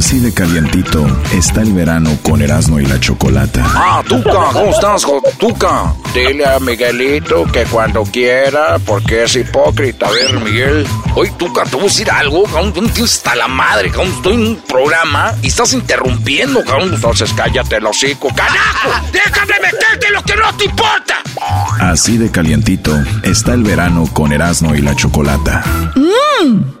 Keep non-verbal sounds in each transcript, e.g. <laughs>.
Así de calientito está el verano con Erasmo y la Chocolata. Ah, Tuca, ¿cómo estás, Tuca? Dile a Miguelito que cuando quiera, porque es hipócrita. A ver, Miguel. Oye, Tuca, te voy a decir algo, cabrón. Tú tienes hasta la madre, cabrón. Estoy en un programa y estás interrumpiendo, cabrón. Entonces cállate el hocico. ¡Carajo! ¡Déjame meterte lo que no te importa! Así de calientito está el verano con Erasmo y la Chocolata. ¡Mmm!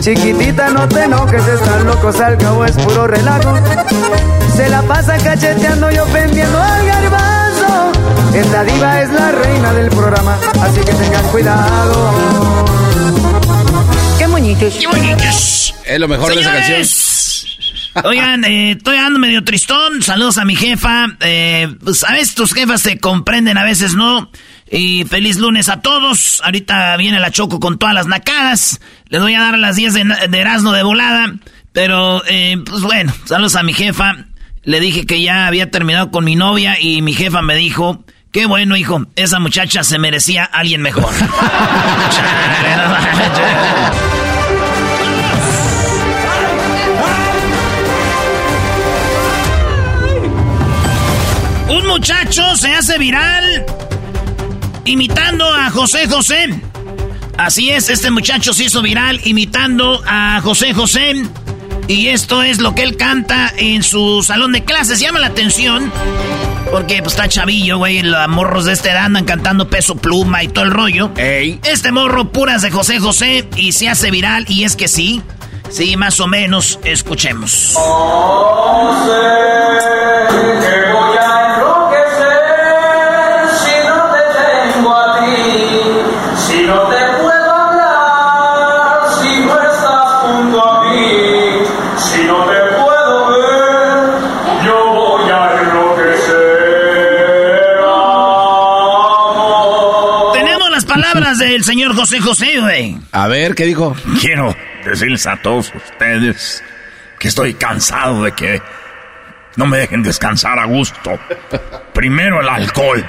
Chiquitita, no te enojes, están locos, al cabo es puro relajo. Se la pasa cacheteando y ofendiendo al garbanzo. Esta diva es la reina del programa, así que tengan cuidado. Qué moñitos. Qué moñitos. Es lo mejor de esa canción. Oigan, eh, estoy andando medio tristón. Saludos a mi jefa. Eh, pues a veces tus jefas se comprenden, a veces no. Y feliz lunes a todos. Ahorita viene la Choco con todas las nacadas. Le voy a dar a las 10 de, de Erasmo de volada. Pero, eh, pues bueno, saludos a mi jefa. Le dije que ya había terminado con mi novia y mi jefa me dijo, qué bueno, hijo, esa muchacha se merecía a alguien mejor. <laughs> Un muchacho se hace viral imitando a José José. Así es, este muchacho se hizo viral imitando a José José. Y esto es lo que él canta en su salón de clases. Llama la atención. Porque pues, está chavillo, güey. Los morros de esta edad andan cantando peso pluma y todo el rollo. Este morro puras de José José y se hace viral. Y es que sí. Sí, más o menos. Escuchemos. Del señor José José, güey. A ver, ¿qué dijo? Quiero decirles a todos ustedes que estoy cansado de que no me dejen descansar a gusto. Primero el alcohol,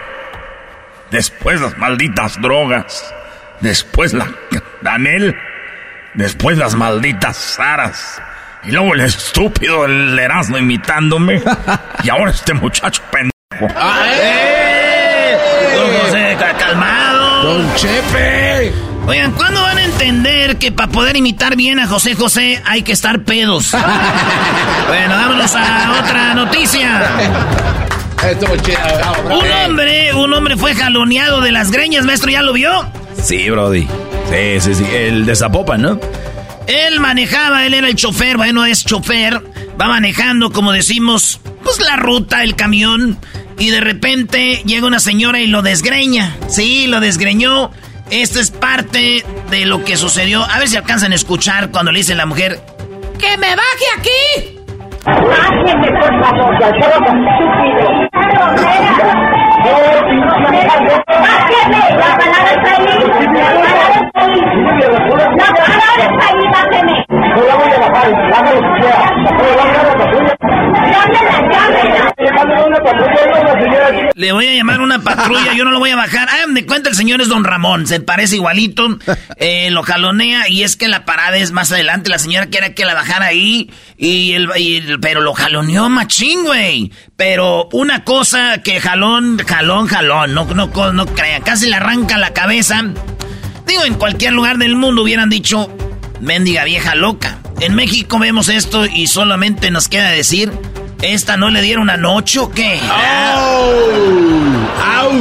después las malditas drogas, después la Daniel, después las malditas Saras. Y luego el estúpido, el Erasmo imitándome. y ahora este muchacho pendejo. Ah, ¡Eh! José, calmado. Don Chepe. Oigan, ¿cuándo van a entender que para poder imitar bien a José José hay que estar pedos? <laughs> bueno, vámonos a otra noticia. Un hombre, un hombre fue jaloneado de las greñas, maestro, ¿ya lo vio? Sí, Brody. Sí, sí, sí. El de Zapopan, ¿no? Él manejaba, él era el chofer, bueno, es chofer va manejando, como decimos, pues la ruta, el camión, y de repente llega una señora y lo desgreña. Sí, lo desgreñó. Esto es parte de lo que sucedió. A ver si alcanzan a escuchar cuando le dice la mujer, ¡Que me baje aquí! Bájeme, por favor, ya Bájeme, la palabra está ahí. La palabra está ahí, bájeme. No la voy a bajar, hágalo si quiera. Le voy a llamar una patrulla, yo no lo voy a bajar. Ah, me cuenta el señor es don Ramón, se parece igualito, eh, lo jalonea y es que la parada es más adelante. La señora quiere que la bajara ahí y el, pero lo jaloneó machín, güey. Pero una cosa que jalón, jalón, jalón, no crean, casi le arranca la cabeza. Digo, en cualquier lugar del mundo hubieran dicho, mendiga vieja loca. En México vemos esto y solamente nos queda decir, ¿esta no le dieron anoche o qué?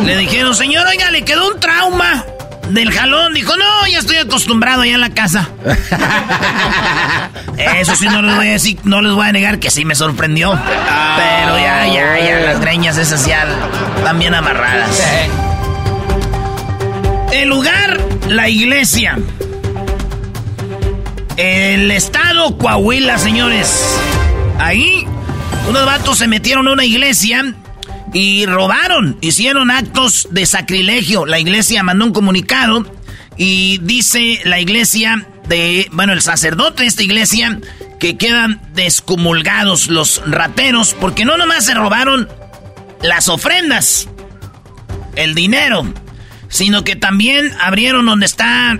Le dijeron, señor, oiga, le quedó un trauma del jalón. Dijo, no, ya estoy acostumbrado ya en la casa. <laughs> Eso sí, no les voy a decir, no les voy a negar que sí me sorprendió. Pero ya, ya, ya, las greñas esas ya están bien amarradas. El lugar, la iglesia. El estado Coahuila, señores. Ahí, unos vatos se metieron a una iglesia y robaron, hicieron actos de sacrilegio. La iglesia mandó un comunicado y dice la iglesia de, bueno, el sacerdote de esta iglesia que quedan descomulgados los rateros porque no nomás se robaron las ofrendas, el dinero, sino que también abrieron donde está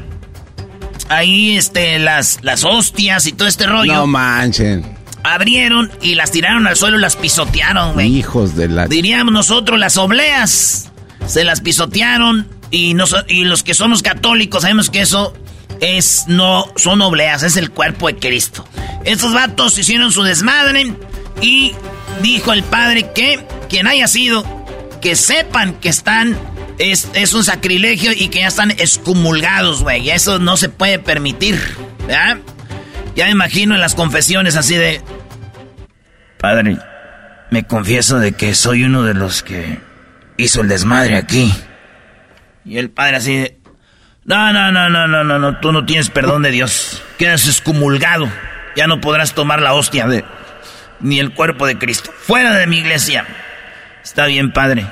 ahí este, las, las hostias y todo este rollo. No manchen. Abrieron y las tiraron al suelo y las pisotearon, güey. Hijos de la... Diríamos nosotros las obleas. Se las pisotearon y, y los que somos católicos sabemos que eso es no son obleas, es el cuerpo de Cristo. Estos vatos hicieron su desmadre y dijo el padre que quien haya sido, que sepan que están es, un sacrilegio y que ya están excomulgados, güey. Eso no se puede permitir. ¿ya? Ya me imagino en las confesiones así de... Padre, me confieso de que soy uno de los que hizo el desmadre aquí. Y el padre así de... No, no, no, no, no, no, no, tú no tienes perdón de Dios. Quedas excomulgado. Ya no podrás tomar la hostia de... Ni el cuerpo de Cristo. Fuera de mi iglesia. Está bien, padre.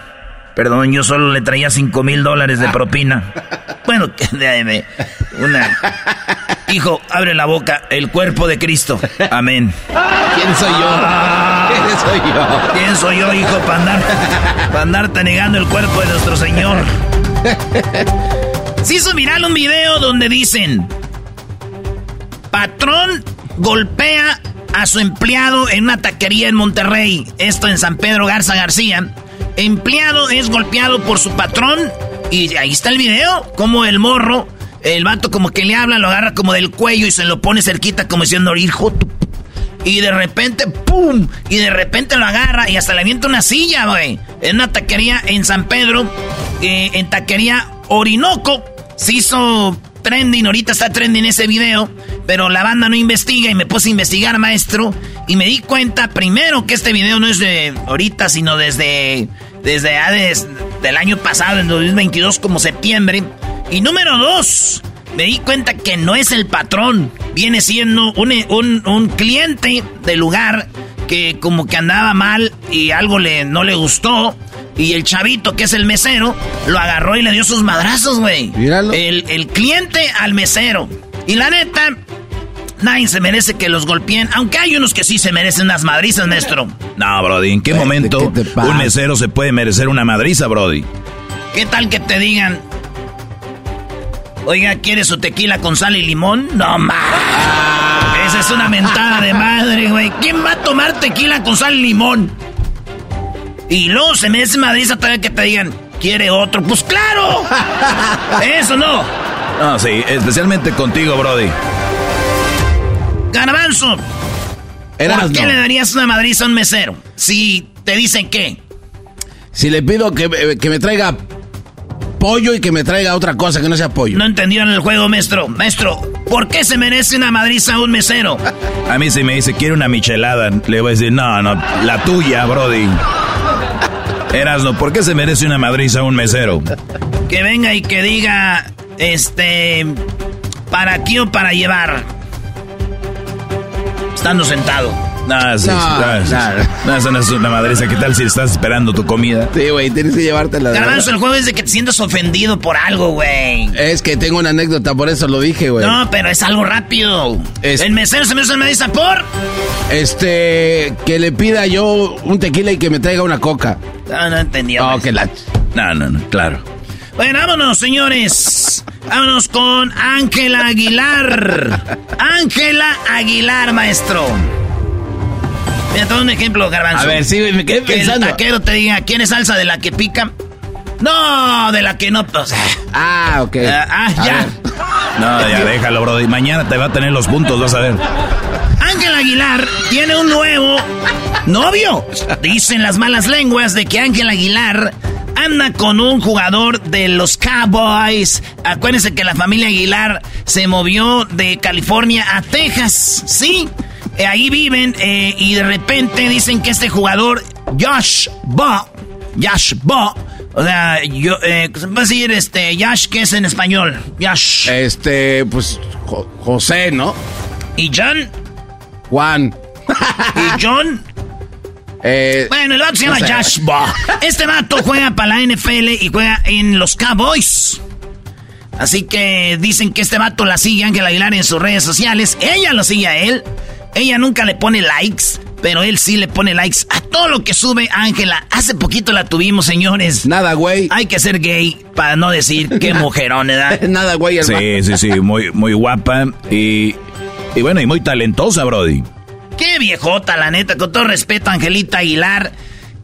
Perdón, yo solo le traía cinco mil dólares de propina. Bueno, de, una. Hijo, abre la boca, el cuerpo de Cristo. Amén. ¿Quién soy yo? ¿Quién soy yo? ¿Quién soy yo, hijo, para andar, para andarte negando el cuerpo de nuestro Señor? Se hizo viral un video donde dicen: Patrón golpea a su empleado en una taquería en Monterrey. Esto en San Pedro Garza García. Empleado es golpeado por su patrón y ahí está el video, como el morro, el vato como que le habla, lo agarra como del cuello y se lo pone cerquita como diciendo, hijo, y de repente, ¡pum! Y de repente lo agarra y hasta le avienta una silla, güey. En una taquería en San Pedro, eh, en taquería Orinoco, se hizo trending, ahorita está trending ese video, pero la banda no investiga y me puse a investigar, maestro, y me di cuenta primero que este video no es de ahorita, sino desde desde desde del año pasado, en 2022, como septiembre. Y número dos, me di cuenta que no es el patrón, viene siendo un, un, un cliente del lugar que como que andaba mal y algo le, no le gustó. Y el chavito, que es el mesero, lo agarró y le dio sus madrazos, güey. El, el cliente al mesero. Y la neta, Nadie se merece que los golpeen, aunque hay unos que sí se merecen unas madrizas, maestro. No, Brody, ¿en qué momento un mesero se puede merecer una madriza, Brody? ¿Qué tal que te digan? Oiga, ¿quiere su tequila con sal y limón? No más. Esa es una mentada de madre, güey. ¿Quién va a tomar tequila con sal y limón? Y luego se merece madriza todavía que te digan, ¿quiere otro? Pues claro. <laughs> Eso no. No, sí, especialmente contigo, Brody. Garbanzo. ¿Por qué le darías una madriza a un mesero? Si te dicen qué. Si le pido que, que, me traiga pollo y que me traiga otra cosa que no sea pollo. No entendieron el juego, maestro. Maestro, ¿Por qué se merece una madriza un mesero? A mí si me dice, quiere una michelada, le voy a decir, no, no, la tuya, Brody. Erasno, ¿por qué se merece una madriza un mesero? Que venga y que diga, este, ¿para aquí o para llevar? Estando sentado. No, sí, No, no, sí. no. No, eso no es una madriza. ¿Qué tal si estás esperando tu comida? Sí, güey, tienes que llevártela. Garbanzo, el juego es de que te sientas ofendido por algo, güey. Es que tengo una anécdota, por eso lo dije, güey. No, pero es algo rápido. Es- El mesero se me hace una madriza por... Este, que le pida yo un tequila y que me traiga una coca. No, no entendí. Oh, hombre. que la... No, no, no, claro. Bueno, vámonos, señores. Vámonos con Ángela Aguilar. Ángela Aguilar, maestro. Mira, te doy un ejemplo, Garbanzo. A ver, sí, me quedé Que el pensando. taquero te diga, ¿quién es salsa de la que pica? No, de la que no... O sea, Ah, ok. ah, ah, A ya. ver. No, ya déjalo, Brody. Mañana te va a tener los puntos, vas a ver. Ángel Aguilar tiene un nuevo novio. Dicen las malas lenguas de que Ángel Aguilar anda con un jugador de los Cowboys. Acuérdense que la familia Aguilar se movió de California a Texas. Sí, eh, ahí viven eh, y de repente dicen que este jugador, Josh Bo, Josh Bo, o sea, yo, eh, ¿cómo se puede decir este, Josh, ¿qué es en español? Josh. Este, pues, Jo- José, ¿no? ¿Y John? Juan. ¿Y John? Eh, Bueno, el vato se llama no sé. Josh Baugh. Este vato juega para la NFL y juega en los Cowboys. Así que dicen que este vato la sigue Ángel Aguilar en sus redes sociales. Ella lo sigue a él. Ella nunca le pone likes, pero él sí le pone likes a todo lo que sube Ángela. Hace poquito la tuvimos, señores. Nada, güey. Hay que ser gay para no decir <laughs> qué mujerón, ¿verdad? <laughs> Nada, güey. el Sí, sí, sí, muy, muy guapa y, y bueno, y muy talentosa, Brody. Qué viejota, la neta, con todo respeto, Angelita Aguilar.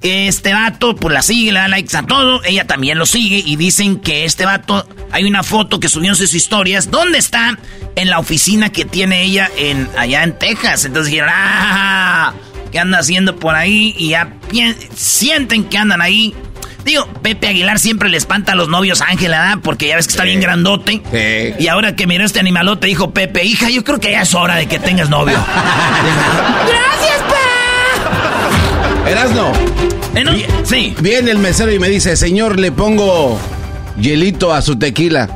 Este vato, pues la sigue, le da likes a todo. Ella también lo sigue y dicen que este vato, hay una foto que subió en sus historias. ¿Dónde está? En la oficina que tiene ella en allá en Texas. Entonces dijeron, ¡ah! ¿Qué anda haciendo por ahí? Y ya sienten que andan ahí. Digo, Pepe Aguilar siempre le espanta a los novios a Ángela, ¿verdad? Porque ya ves que está bien grandote. Sí. Y ahora que miró este animalote, dijo Pepe, hija, yo creo que ya es hora de que tengas novio. <laughs> Erasno. Eh, no, Sí. Viene el mesero y me dice, señor, le pongo hielito a su tequila.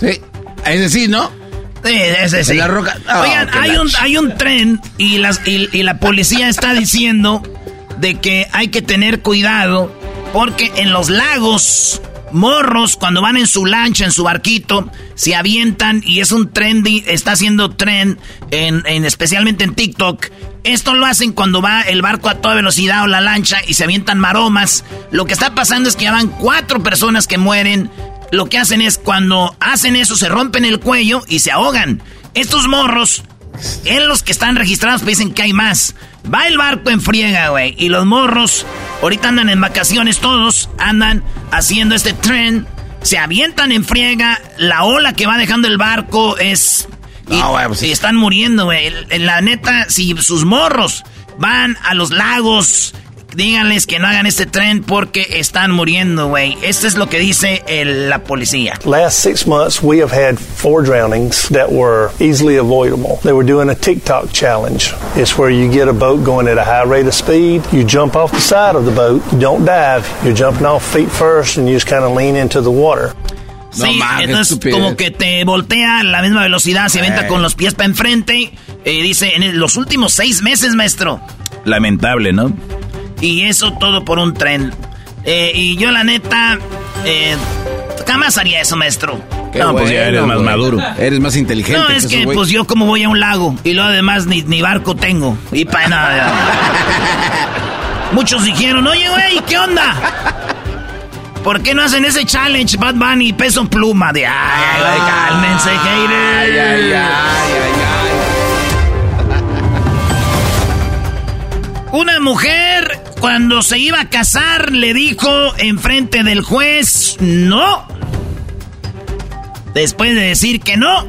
Sí. Ese sí, ¿no? Sí, ese sí. En la roca- Oigan, hay un, hay un tren y, las, y, y la policía está diciendo de que hay que tener cuidado porque en los lagos, morros, cuando van en su lancha, en su barquito, se avientan y es un trendy, está haciendo tren, en, en- especialmente en TikTok. Esto lo hacen cuando va el barco a toda velocidad o la lancha y se avientan maromas. Lo que está pasando es que ya van cuatro personas que mueren lo que hacen es cuando hacen eso se rompen el cuello y se ahogan. Estos morros, en los que están registrados, pues dicen que hay más. Va el barco en friega, güey. Y los morros, ahorita andan en vacaciones todos, andan haciendo este tren, se avientan en friega, la ola que va dejando el barco es... Y, No, pues y están muriendo, güey. La neta, si sus morros van a los lagos, díganles que no hagan este tren porque están muriendo, güey. Esto es lo que dice el- la policía. Last six months, we have had four drownings that were easily avoidable. They were doing a TikTok challenge. It's where you get a boat going at a high rate of speed, you jump off the side of the boat, you don't dive, you're jumping off feet first, and you just kind of lean into the water. No sí, entonces estupidez. como que te voltea a la misma velocidad, se avienta Eh. con los pies para enfrente. Eh, dice, en los últimos seis meses, maestro. Lamentable, ¿no? Y eso todo por un tren. Eh, y yo la neta, eh, jamás haría eso, maestro. Qué No, pues ya eres más güey. maduro. Eres más inteligente. No, es que güey. pues yo como voy a un lago y luego además ni, ni barco tengo. Y para nada. <laughs> Muchos dijeron, oye, güey, ¿qué onda? ¿Por qué no hacen ese challenge Bad Bunny peso pluma? De, ay, ay, ay, cálmense, haters. Ay, ay, ay, ay, Una mujer cuando se iba a casar le dijo enfrente del juez no. Después de decir que no,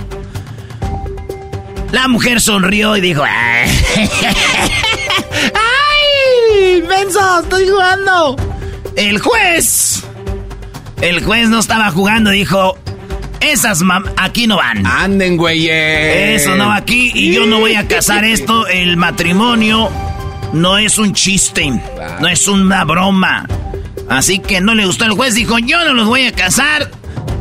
la mujer sonrió y dijo, ¡ay! <laughs> ¡Ay! ¡Estoy jugando! El juez. El juez no estaba jugando, dijo, Esas aquí no van. Anden, güey. Eso no va aquí y yo no voy a casar esto. El matrimonio no es un chiste, no es una broma. Así que no le gustó el juez, dijo, yo no los voy a casar.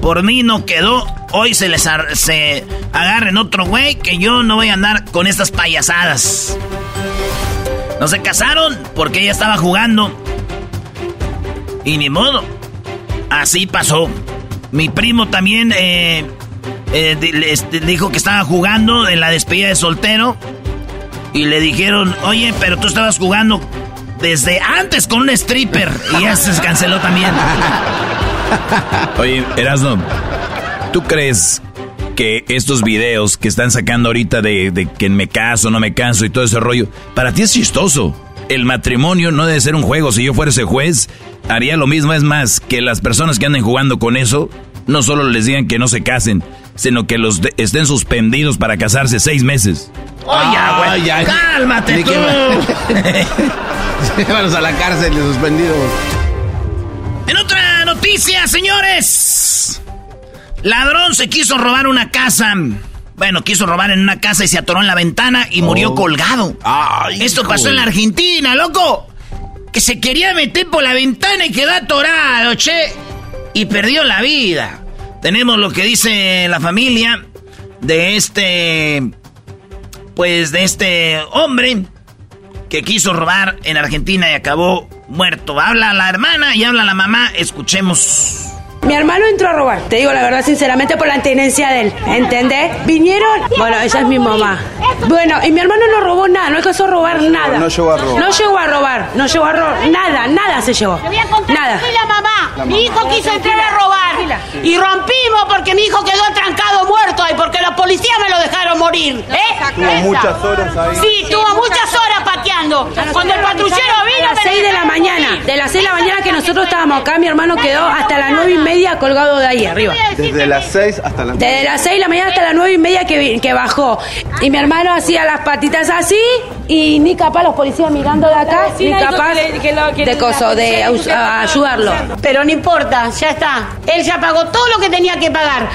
Por mí no quedó. Hoy se les se agarren otro güey que yo no voy a andar con estas payasadas. No se casaron porque ella estaba jugando. Y ni modo. Así pasó. Mi primo también eh, eh, dijo que estaba jugando en la despedida de soltero. Y le dijeron, oye, pero tú estabas jugando desde antes con un stripper. Y ya se canceló también. Oye, Erasno, ¿tú crees que estos videos que están sacando ahorita de, de que me caso, no me caso y todo ese rollo, para ti es chistoso? El matrimonio no debe ser un juego. Si yo fuera ese juez, haría lo mismo. Es más, que las personas que anden jugando con eso, no solo les digan que no se casen, sino que los estén suspendidos para casarse seis meses. Oye, güey, cálmate tú. <laughs> Llévalos a la cárcel de suspendidos. En otra noticia, señores. Ladrón se quiso robar una casa. Bueno, quiso robar en una casa y se atoró en la ventana y murió oh. colgado. Esto pasó en la Argentina, loco. Que se quería meter por la ventana y quedó atorado, che. Y perdió la vida. Tenemos lo que dice la familia de este. Pues de este hombre que quiso robar en Argentina y acabó muerto. Habla la hermana y habla la mamá. Escuchemos. Mi hermano entró a robar, te digo la verdad sinceramente por la tenencia de él, ¿entendés? Vinieron, bueno, ella es mi mamá. Bueno, y mi hermano no robó nada, no alcanzó a robar nada. No llegó a robar. No llegó a robar, no llegó a robar, nada, nada se llevó. Te voy a contar, nada. la mamá. mi hijo quiso entrar a robar y rompimos porque mi hijo quedó trancado muerto ahí porque los policías me lo dejaron morir. ¿eh? Tuvo muchas horas ahí. Sí, tuvo muchas horas pateando. Cuando el patrullero vino... A las 6 de la mañana, de las 6 de la mañana que nosotros estábamos acá, mi hermano quedó hasta las 9 y media colgado de ahí arriba. Desde las 6 hasta las Desde las 6 de la mañana hasta las 9 y media que, que bajó. Y mi hermano hacía las patitas así y ni capaz los policías mirando de acá, ni capaz de coso, de ayudarlo. Pero no importa, ya está. Él ya pagó todo lo que tenía que pagar.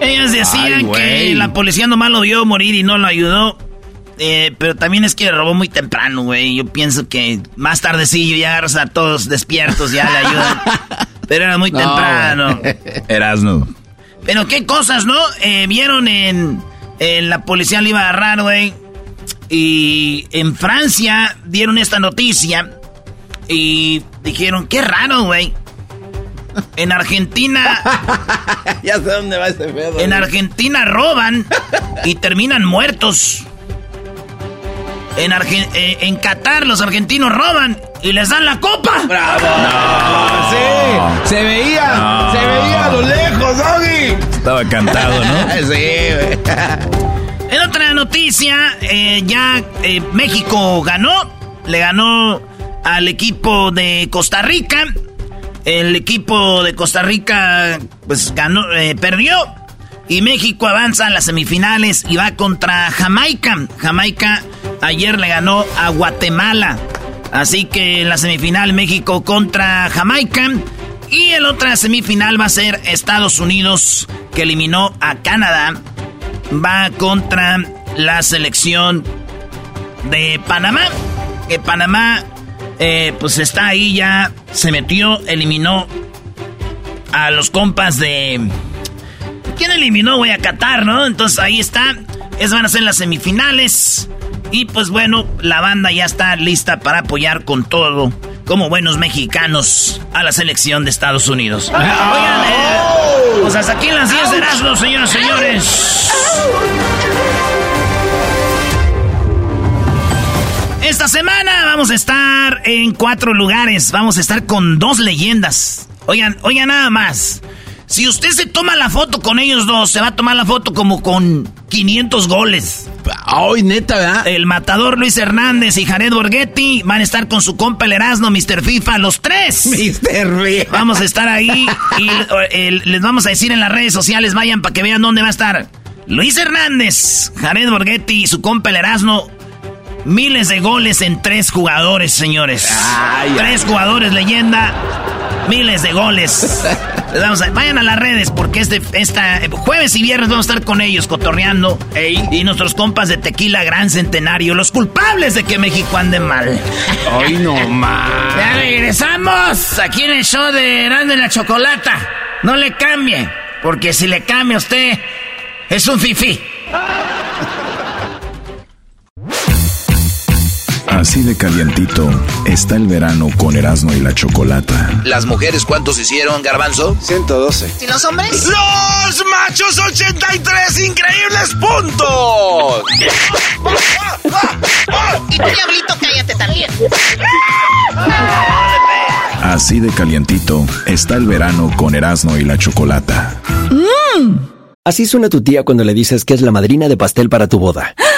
Ellas decían que la policía nomás lo vio morir y no lo ayudó. Eh, pero también es que robó muy temprano, güey. Yo pienso que más tardecillo ya agarras a todos despiertos, ya le ayudan. <laughs> pero era muy temprano. <laughs> Erasno. Pero qué cosas, ¿no? Eh, vieron en, en, La policía le iba a agarrar, güey. Y en Francia dieron esta noticia. Y dijeron, qué raro, güey. En Argentina. <laughs> ya sé dónde va ese pedo. En Argentina roban y terminan muertos. En, eh, en Qatar los argentinos roban y les dan la copa. ¡Bravo! No. Sí, se veía, se veía a lo lejos, Doggy. Estaba cantado, ¿no? <laughs> sí, güey. En otra noticia, eh, ya eh, México ganó, le ganó al equipo de Costa Rica. El equipo de Costa Rica, pues ganó, perdió. Y México avanza a las semifinales y va contra Jamaica. Jamaica ayer le ganó a Guatemala. Así que en la semifinal México contra Jamaica. Y el otra semifinal va a ser Estados Unidos, que eliminó a Canadá. Va contra la selección de Panamá. Que Panamá, eh, pues está ahí ya, se metió, eliminó a los compas de... ¿Quién eliminó? Voy a Qatar, ¿no? Entonces ahí está. Es van a ser las semifinales. Y pues bueno, la banda ya está lista para apoyar con todo, como buenos mexicanos, a la selección de Estados Unidos. Oigan, eh, pues hasta aquí las 10 de Erasmo, señoras y señores. Esta semana vamos a estar en cuatro lugares. Vamos a estar con dos leyendas. Oigan, oigan nada más. Si usted se toma la foto con ellos dos, se va a tomar la foto como con 500 goles. Ay, neta, ¿verdad? El matador Luis Hernández y Jared Borghetti van a estar con su compa el Erasmo, Mr. FIFA, los tres. Mr. FIFA. Vamos a estar ahí y les vamos a decir en las redes sociales, vayan para que vean dónde va a estar. Luis Hernández, Jared Borghetti y su compa el Erasmo. Miles de goles en tres jugadores, señores. tres jugadores leyenda, miles de goles. <laughs> Les vamos a- vayan a las redes porque este esta, jueves y viernes vamos a estar con ellos cotorreando. Y nuestros compas de Tequila Gran Centenario, los culpables de que México ande mal. Hoy no más. <laughs> Ya regresamos aquí en el show de Grande la Chocolata. No le cambie, porque si le cambia a usted, es un fifí. Así de calientito está el verano con Erasmo y la Chocolata. ¿Las mujeres cuántos hicieron, Garbanzo? 112. ¿Y los hombres? ¡Los machos 83 increíbles puntos! Y tú, diablito, cállate también. Así de calientito está el verano con Erasmo y la Chocolata. Así suena tu tía cuando le dices que es la madrina de pastel para tu boda. <gasps>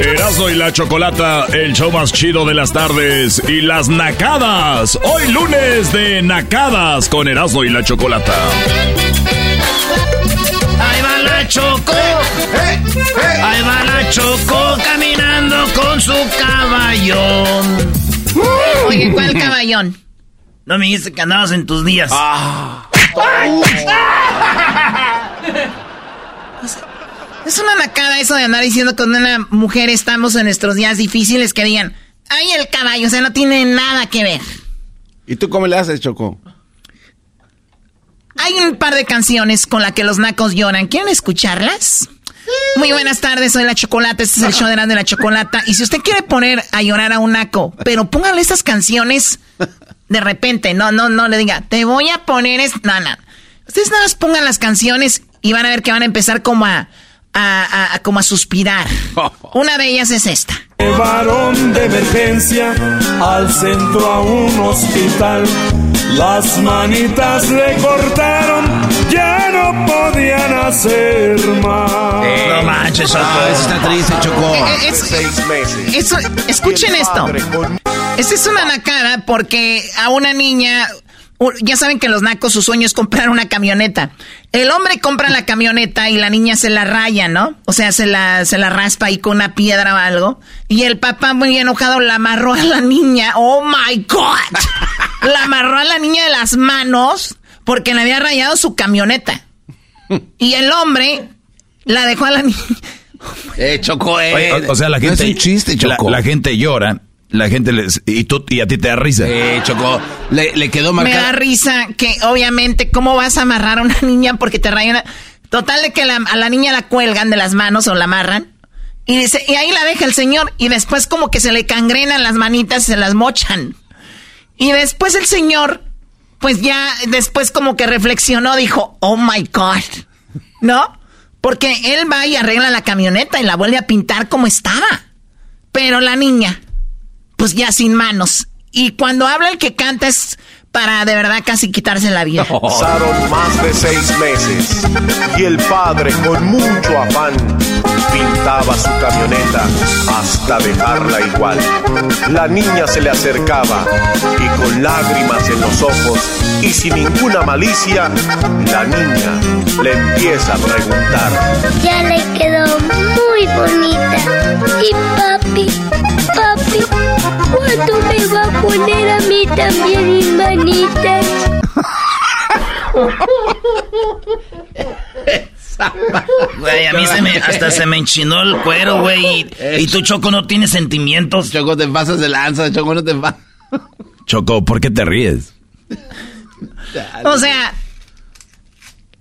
Erasmo y la Chocolata, el show más chido de las tardes. Y las nacadas. Hoy lunes de nacadas con Erasmo y la Chocolata. Ahí va la Choco. Ahí va la Choco caminando con su caballón. Oye, ¿cuál caballón? No me dijiste que andabas en tus días. Es una nacada eso de andar diciendo con una mujer estamos en nuestros días difíciles que digan, ay, el caballo, o sea, no tiene nada que ver. ¿Y tú cómo le haces, Choco? Hay un par de canciones con las que los nacos lloran. ¿Quieren escucharlas? Muy buenas tardes, soy la Chocolata, este es el show de la, de la Chocolata. Y si usted quiere poner a llorar a un naco, pero póngale estas canciones de repente, no, no, no le diga, te voy a poner, es... no, no. Ustedes nada más pongan las canciones y van a ver que van a empezar como a, a, a- a- como a suspirar. <laughs> Una de ellas es esta. Llevaron de emergencia al centro a un hospital. Las manitas le cortaron, ya no podían hacer más. no manches, Choco. Ah, eso está triste, Choco. Eh, eh, es- Eso, escuchen esto. Esta es una nacada porque a una niña, ya saben que los nacos su sueño es comprar una camioneta. El hombre compra la camioneta y la niña se la raya, ¿no? O sea, se la, se la raspa ahí con una piedra o algo. Y el papá muy enojado la amarró a la niña. Oh my God. <laughs> La amarró a la niña de las manos porque le había rayado su camioneta. Y el hombre la dejó a la niña. <laughs> Eh, Choco, eh. Oye, o, o sea, la no gente. es un chiste, Choco. La, la gente llora, la gente les. Y, tú, y a ti te da risa. Eh, Choco, le, le quedó Me da marcado. risa que obviamente, ¿cómo vas a amarrar a una <laughs> niña porque te rayan? una- Total de que la- a la niña la cuelgan de las manos o la amarran. Y, dice, y ahí la deja el señor y después como que se le cangrenan las manitas y se las mochan. Y después el señor, pues ya después como que reflexionó, dijo, oh my God, ¿no? Porque él va y arregla la camioneta y la vuelve a pintar como estaba. Pero la niña, pues ya sin manos. Y cuando habla el que canta es para de verdad casi quitarse la vida. <laughs> Pasaron más de seis meses y el padre con mucho afán pintaba su camioneta hasta dejarla igual. La niña se le acercaba y con lágrimas en los ojos y sin ninguna malicia, la niña le empieza a preguntar. Ya le quedó muy bonita. Y papi, papi, ¿cuándo me va a poner a mí también mis manitas? Güey, a mí se me, hasta se me enchinó el cuero, güey. Y, y tú, Choco, no tienes sentimientos. Choco, te pasas de lanza, Choco, no te va. Choco, ¿por qué te ríes? O sea,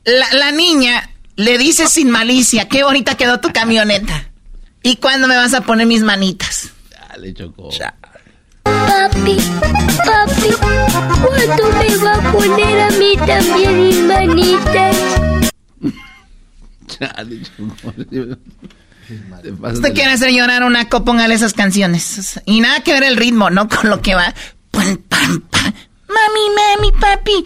la, la niña le dice sin malicia, qué bonita quedó tu camioneta. ¿Y cuándo me vas a poner mis manitas? Dale, Choco. Papi, papi, ¿cuándo me va a poner a mí también mis manitas? <laughs> <laughs> Usted quiere hacer llorar una co, póngale esas canciones. Y nada que ver el ritmo, ¿no? Con lo que va. Pam, pam, pam. Mami, mami, papi.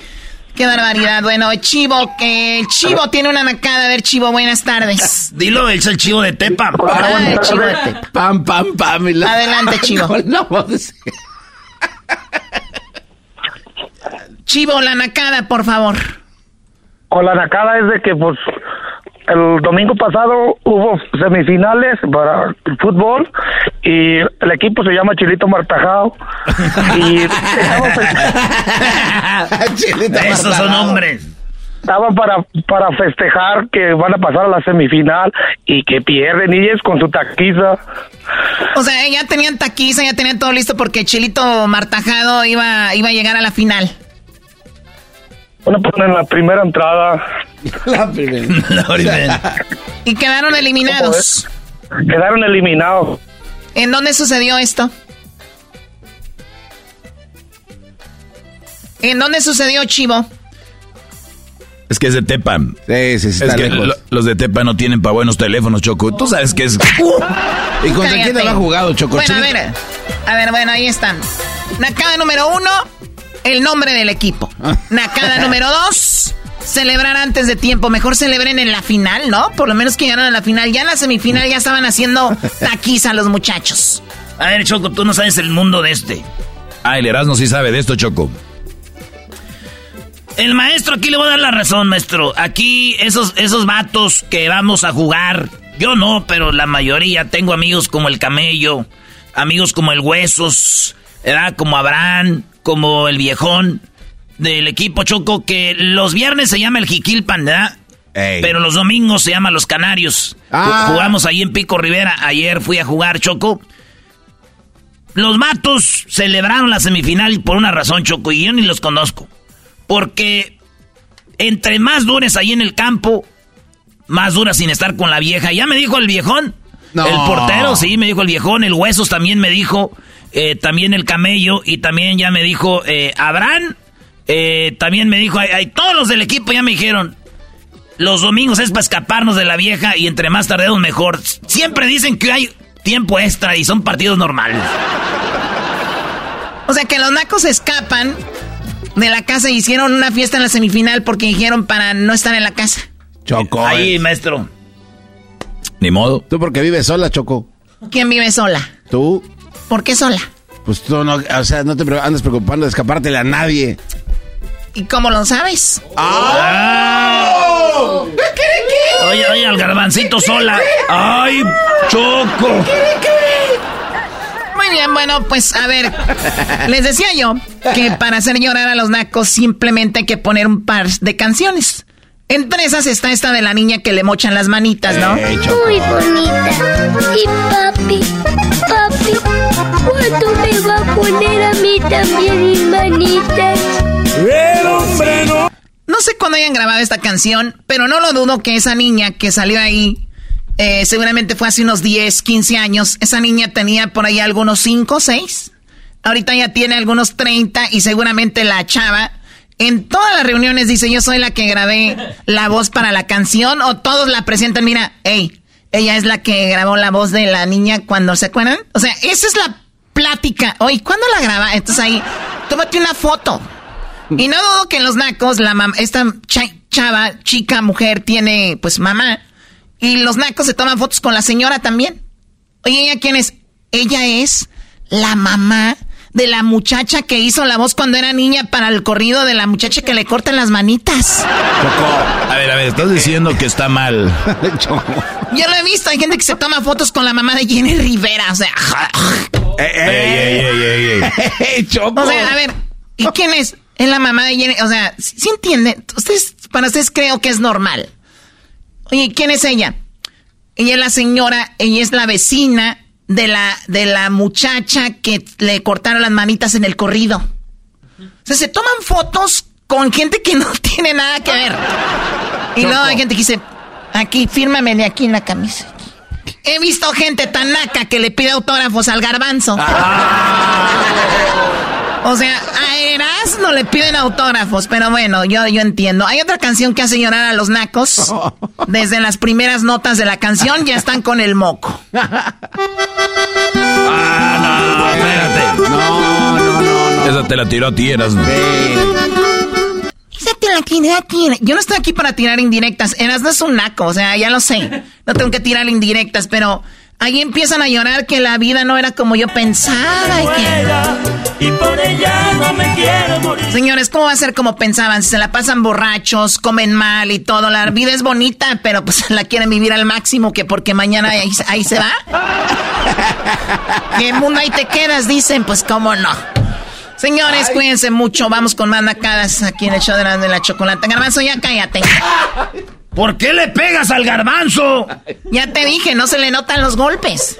Qué barbaridad. Bueno, Chivo, que Chivo tiene una macada. A ver, Chivo, buenas tardes. <laughs> Dilo, es el chivo de Tepa. Ah, el Chivo de Tepa. Pam, pam, pam. la- Adelante, <laughs> Chivo. Voz. Chivo, la nacada, por favor. Con la nacada es de que, pues, el domingo pasado hubo semifinales para el fútbol y el equipo se llama Chilito Martajao. <laughs> y <laughs> Esos son hombres. estaban para, para festejar que van a pasar a la semifinal y que pierden y es con su taquiza. O sea, ya tenían taquiza, ya tenían todo listo porque Chilito Martajado iba, iba a llegar a la final. Bueno, pues en la primera entrada <laughs> La primera. <laughs> La primera. Y quedaron eliminados. quedaron eliminados. ¿En dónde sucedió esto? ¿En dónde sucedió, Chivo? Es que es de Tepa. Sí, sí, sí. Es está que lejos. lo- los de Tepa no tienen para buenos teléfonos, Choco. Tú sabes que es... <laughs> ¿Y contra quién te ha jugado, Choco? Bueno, a ver. A ver, bueno, ahí están. Nacada número uno, el nombre del equipo. Nacada <laughs> número dos, celebrar antes de tiempo. Mejor celebren en la final, ¿no? Por lo menos que llegaron a la final. Ya en la semifinal ya estaban haciendo taquiza los muchachos. A ver, Choco, tú no sabes el mundo de este. Ah, el Erasmo sí sabe de esto, Choco. El maestro, aquí le voy a dar la razón, maestro. Aquí, esos, esos vatos que vamos a jugar, yo no, pero la mayoría, tengo amigos como el Camello, amigos como el Huesos, ¿verdad? como Abraham, como el Viejón, del equipo Choco, que los viernes se llama el Jiquilpan, ¿verdad? Ey. Pero los domingos se llama Los Canarios. Ah. Ju- Jugamos ahí en Pico Rivera. Ayer fui a jugar, Choco. Los matos celebraron la semifinal por una razón, Choco, y yo ni los conozco. Porque entre más dures ahí en el campo, más duras sin estar con la vieja. Ya me dijo el viejón. No. El portero, sí, me dijo el viejón. El huesos también me dijo. Eh, también el camello. Y también ya me dijo eh, Abraham. eh, también me dijo, ay, ay, todos los del equipo ya me dijeron. Los domingos es para escaparnos de la vieja y entre más tardemos mejor. Siempre dicen que hay tiempo extra y son partidos normales. O sea que los nacos escapan de la casa y hicieron una fiesta en la semifinal porque dijeron para no estar en la casa. Choco. Ahí, maestro. Ni modo. Tú porque vives sola, Choco. ¿Quién vive sola? Tú, ¿Por qué sola? pues tú no, o sea, no te andas preocupando de escapártele a nadie. ¿Y cómo lo sabes? Oye, oye, al garbancito sola. ¡Ay, Choco! Muy bien, bueno, pues a ver, les decía yo que para hacer llorar a los nacos simplemente hay que poner un par de canciones. Entre esas está esta de la niña que le mochan las manitas, ¿no? Ey, Choco. Muy bonita. Y papi, papi, ¿cuándo me va a poner a mí también mis manitas? El hombre no. No sé cuándo hayan grabado esta canción, pero no lo dudo que esa niña que salió ahí, eh, seguramente fue hace unos 10, 15 años, esa niña tenía por ahí algunos 5, 6. Ahorita ya tiene algunos 30 y seguramente la chava en todas las reuniones dice yo soy la que grabé la voz para la canción o todos la presentan, mira, hey, ella es la que grabó la voz de la niña cuando se acuerdan. O sea, esa es la plática. Oye, ¿cuándo la graba? Entonces ahí, tómate una foto. Y no dudo que en los nacos, la esta chava, chica, mujer, tiene pues mamá. Y los nacos se toman fotos con la señora también. Oye, ¿ella quién es? Ella es la mamá de la muchacha que hizo la voz cuando era niña para el corrido de la muchacha que le cortan las manitas. a ver, a ver, estás diciendo que está mal. <laughs> Yo lo he visto, hay gente que se toma fotos con la mamá de Jenny Rivera, o sea. ey, ey, ey, ey, <laughs> Choco. O sea, a ver, ¿y quién es? Es la mamá de Jenny, o sea, ¿sí, entiende? Ustedes, para ustedes creo que es normal. Oye, ¿quién es ella? Ella es la señora, ella es la vecina de la, de la muchacha que le cortaron las manitas en el corrido. O sea, se toman fotos con gente que no <laughs> tiene nada que ver. Y luego hay gente que dice, aquí, fírmame aquí en la camisa. He visto gente tan naca que le pide autógrafos al garbanzo. Ah. O sea, Erasmo le piden autógrafos, pero bueno, yo, yo entiendo. Hay otra canción que hace llorar a los nacos. <laughs> Desde las primeras notas de la canción ya están con el moco. Ah, no, espérate. No, no, no, no. Esa te la tiró a ti, Erasmo. Esa te la tiré a ti. Yo no estoy aquí para tirar indirectas. Erasmo es un naco, o sea, ya lo sé. No tengo que tirar indirectas, pero Ahí empiezan a llorar que la vida no era como yo pensaba y que... Y por ella no me quiero morir. Señores, ¿cómo va a ser como pensaban? Si se la pasan borrachos, comen mal y todo. La vida es bonita, pero pues la quieren vivir al máximo que porque mañana ahí, se va. ¿Qué mundo ahí te quedas? Dicen, pues cómo no. Señores, cuídense mucho. Vamos con más nacadas aquí en el show de la, de la chocolate. Garbanzo, ya cállate. ¿Por qué le pegas al garbanzo? Ya te dije, no se le notan los golpes.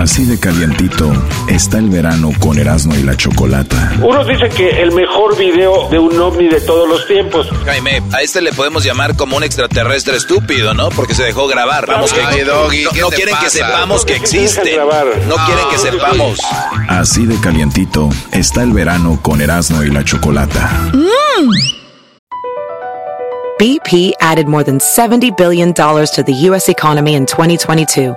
Así de calientito está el verano con Erasmo y la Chocolata. Unos dicen que el mejor video de un ovni de todos los tiempos. Jaime, a este le podemos llamar como un extraterrestre estúpido, ¿no? Porque se dejó grabar. Vamos, que no, quieren que sepamos que existe. No quieren que sepamos. Así de calientito está el verano con Erasmo y la Chocolata. Mm. BP added more than $70 billion to the U.S. economy in 2022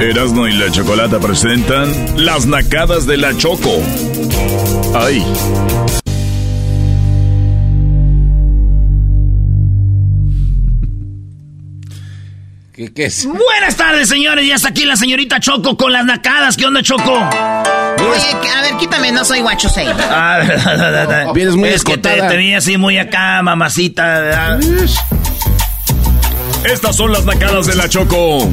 Erasmo y la Chocolata presentan Las Nacadas de la Choco. ¡Ay! ¿Qué, ¿Qué, es? Buenas tardes, señores. Ya está aquí la señorita Choco con las nacadas. ¿Qué onda, Choco? Oye, a ver, quítame, no soy guacho seis. <laughs> Ah, Vienes muy Es que te, te vi así muy acá, mamacita. Estas son las nacadas de la Choco.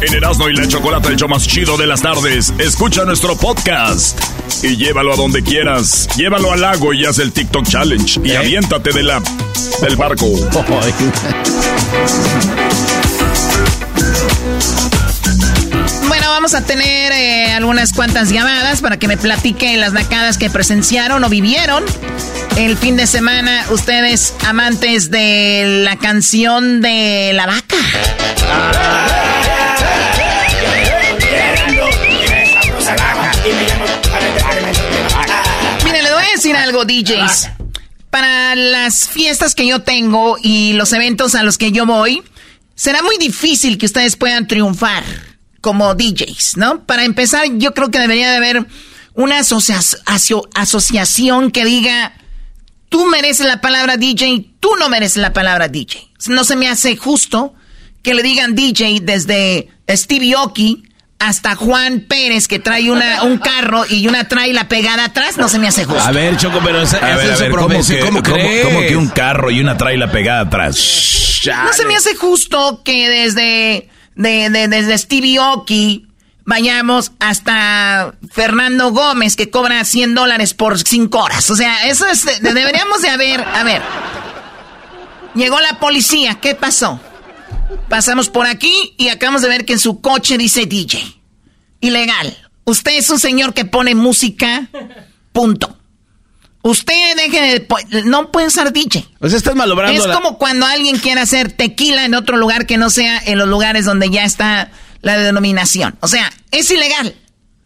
En Erasmo y la Chocolata, el show más chido de las tardes. Escucha nuestro podcast y llévalo a donde quieras. Llévalo al lago y haz el TikTok Challenge. Y ¿Eh? aviéntate de la, del barco. <laughs> Bueno, vamos a tener eh, algunas cuantas llamadas para que me platiquen las nacadas que presenciaron o vivieron el fin de semana. Ustedes, amantes de la canción de la vaca. Mire, le voy a decir algo, DJs. Para las fiestas que yo tengo y los eventos a los que yo voy, será muy difícil que ustedes puedan triunfar como DJs, ¿no? Para empezar, yo creo que debería de haber una asociación que diga, tú mereces la palabra DJ, tú no mereces la palabra DJ. No se me hace justo que le digan DJ desde Stevie Oki hasta Juan Pérez que trae una, un carro y una trae la pegada atrás, no se me hace justo. A ver, Choco, pero esa, a ver, a ver, ¿cómo, que, ¿cómo, ¿cómo, que un carro y una trae la pegada atrás? No se me hace justo que desde, de, de, desde Stevie Oki vayamos hasta Fernando Gómez que cobra 100 dólares por 5 horas. O sea, eso es, deberíamos de haber, a ver, llegó la policía, ¿qué pasó? Pasamos por aquí y acabamos de ver que en su coche dice DJ. Ilegal. Usted es un señor que pone música. Punto. Usted deje de... No puede usar DJ. O sea, estás malogrando... Es como cuando alguien quiere hacer tequila en otro lugar que no sea en los lugares donde ya está la denominación. O sea, es ilegal.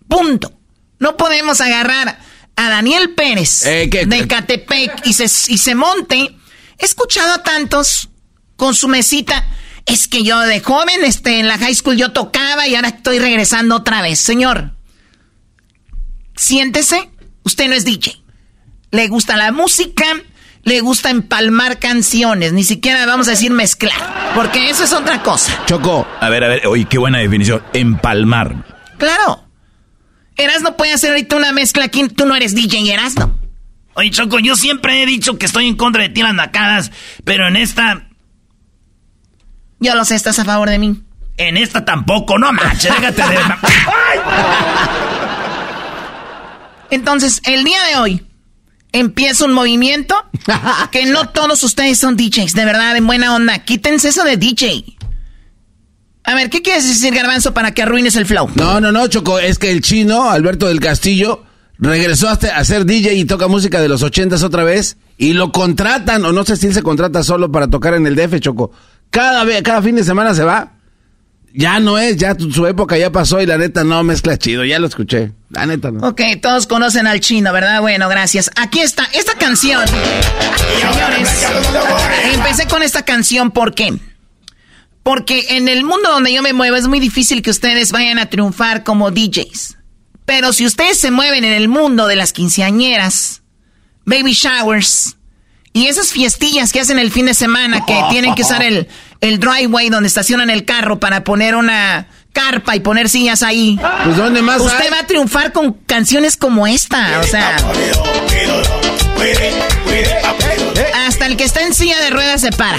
Punto. No podemos agarrar a Daniel Pérez eh, de Catepec y se, y se monte. He escuchado a tantos con su mesita es que yo de joven, este, en la high school yo tocaba y ahora estoy regresando otra vez. Señor, siéntese, usted no es DJ. Le gusta la música, le gusta empalmar canciones, ni siquiera vamos a decir mezclar, porque eso es otra cosa. Choco, a ver, a ver, oye, qué buena definición, empalmar. Claro. Erasno puede hacer ahorita una mezcla aquí, tú no eres DJ, Erasno. Oye, Choco, yo siempre he dicho que estoy en contra de ti las nacadas, pero en esta yo lo sé, estás a favor de mí. En esta tampoco, no manches, déjate de... Entonces, el día de hoy empieza un movimiento que no todos ustedes son DJs, de verdad, en buena onda. Quítense eso de DJ. A ver, ¿qué quieres decir, Garbanzo, para que arruines el flow? No, no, no, Choco, es que el chino, Alberto del Castillo, regresó a ser DJ y toca música de los ochentas otra vez y lo contratan, o no sé si él se contrata solo para tocar en el DF, Choco. Cada, vez, cada fin de semana se va. Ya no es, ya su época ya pasó y la neta no mezcla chido, ya lo escuché. La neta no. Ok, todos conocen al chino, ¿verdad? Bueno, gracias. Aquí está, esta canción. Señores, empecé con esta canción, ¿por qué? Porque en el mundo donde yo me muevo es muy difícil que ustedes vayan a triunfar como DJs. Pero si ustedes se mueven en el mundo de las quinceañeras, baby showers, y esas fiestillas que hacen el fin de semana, que tienen que usar el, el driveway donde estacionan el carro para poner una carpa y poner sillas ahí. Pues ¿dónde más Usted va a triunfar con canciones como esta, o sea... Hasta el que está en silla de ruedas se para.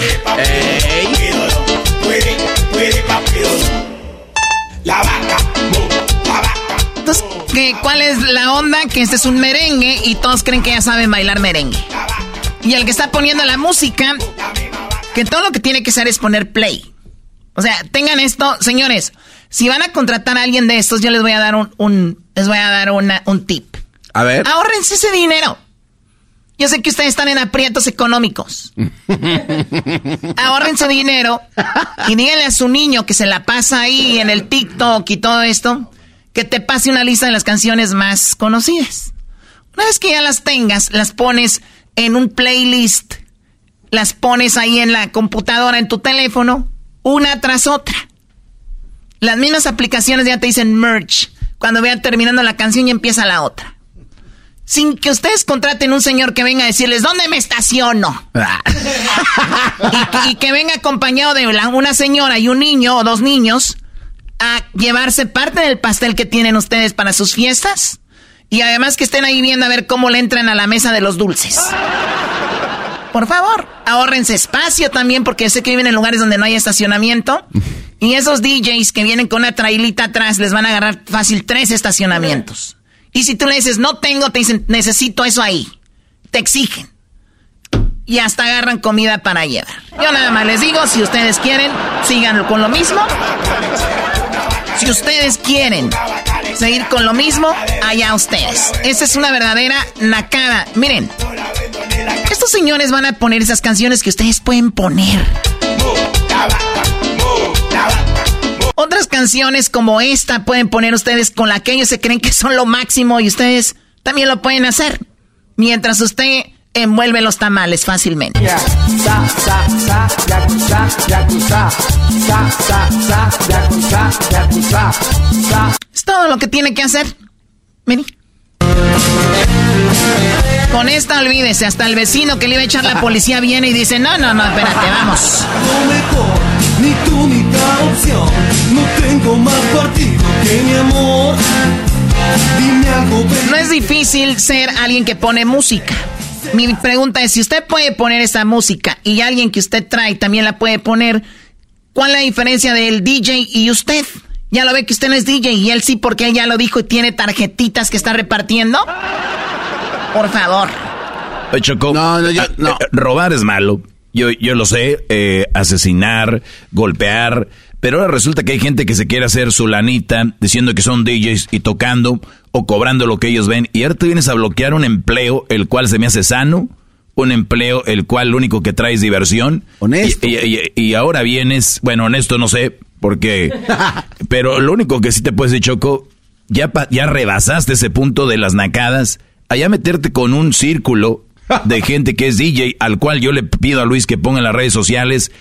La vaca, Entonces, ¿cuál es la onda? Que este es un merengue y todos creen que ya saben bailar merengue. Y el que está poniendo la música, que todo lo que tiene que hacer es poner play. O sea, tengan esto, señores. Si van a contratar a alguien de estos, yo les voy a dar un, les voy a dar un tip. A ver. Ahorrense ese dinero. Yo sé que ustedes están en aprietos económicos. <laughs> Ahorrense dinero y díganle a su niño que se la pasa ahí en el TikTok y todo esto, que te pase una lista de las canciones más conocidas. Una vez que ya las tengas, las pones en un playlist, las pones ahí en la computadora, en tu teléfono, una tras otra. Las mismas aplicaciones ya te dicen merge. Cuando vean terminando la canción y empieza la otra. Sin que ustedes contraten un señor que venga a decirles, ¿dónde me estaciono? <laughs> y, que venga acompañado de una señora y un niño o dos niños a llevarse parte del pastel que tienen ustedes para sus fiestas. Y además que estén ahí viendo a ver cómo le entran a la mesa de los dulces. Por favor, ahorrense espacio también porque sé que viven en lugares donde no hay estacionamiento. Y esos DJs que vienen con una trailita atrás les van a agarrar fácil tres estacionamientos. Y si tú le dices, no tengo, te dicen, necesito eso ahí. Te exigen. Y hasta agarran comida para llevar. Yo nada más les digo, si ustedes quieren, sigan con lo mismo. Si ustedes quieren seguir con lo mismo, allá ustedes. Esa es una verdadera nacada. Miren, estos señores van a poner esas canciones que ustedes pueden poner. Otras canciones como esta pueden poner ustedes con la que ellos se creen que son lo máximo y ustedes también lo pueden hacer. Mientras usted envuelve los tamales fácilmente. Es todo lo que tiene que hacer. Vení. Con esta olvídese, hasta el vecino que le iba a echar la <laughs> policía viene y dice, no, no, no, espérate, vamos. ni tu única opción. No tengo más partido que mi amor. Dime algo. No es difícil ser alguien que pone música. Mi pregunta es, si usted puede poner esa música y alguien que usted trae también la puede poner, ¿cuál es la diferencia del DJ y usted? Ya lo ve que usted no es DJ y él sí porque él ya lo dijo y tiene tarjetitas que está repartiendo. Por favor. Choco, no, no, yo, eh, no. Eh, robar es malo. Yo, yo lo sé, eh, asesinar, golpear, pero ahora resulta que hay gente que se quiere hacer su lanita diciendo que son DJs y tocando o cobrando lo que ellos ven. Y ahora tú vienes a bloquear un empleo el cual se me hace sano, un empleo el cual lo único que trae es diversión. Honesto. Y, ahora vienes, bueno, honesto no sé, porque... <laughs> pero lo único que sí te puedes decir, Choco, ya, ya rebasaste ese punto de las nacadas. Allá meterte con un círculo de <laughs> gente que es DJ, al cual yo le pido a Luis que ponga en las redes sociales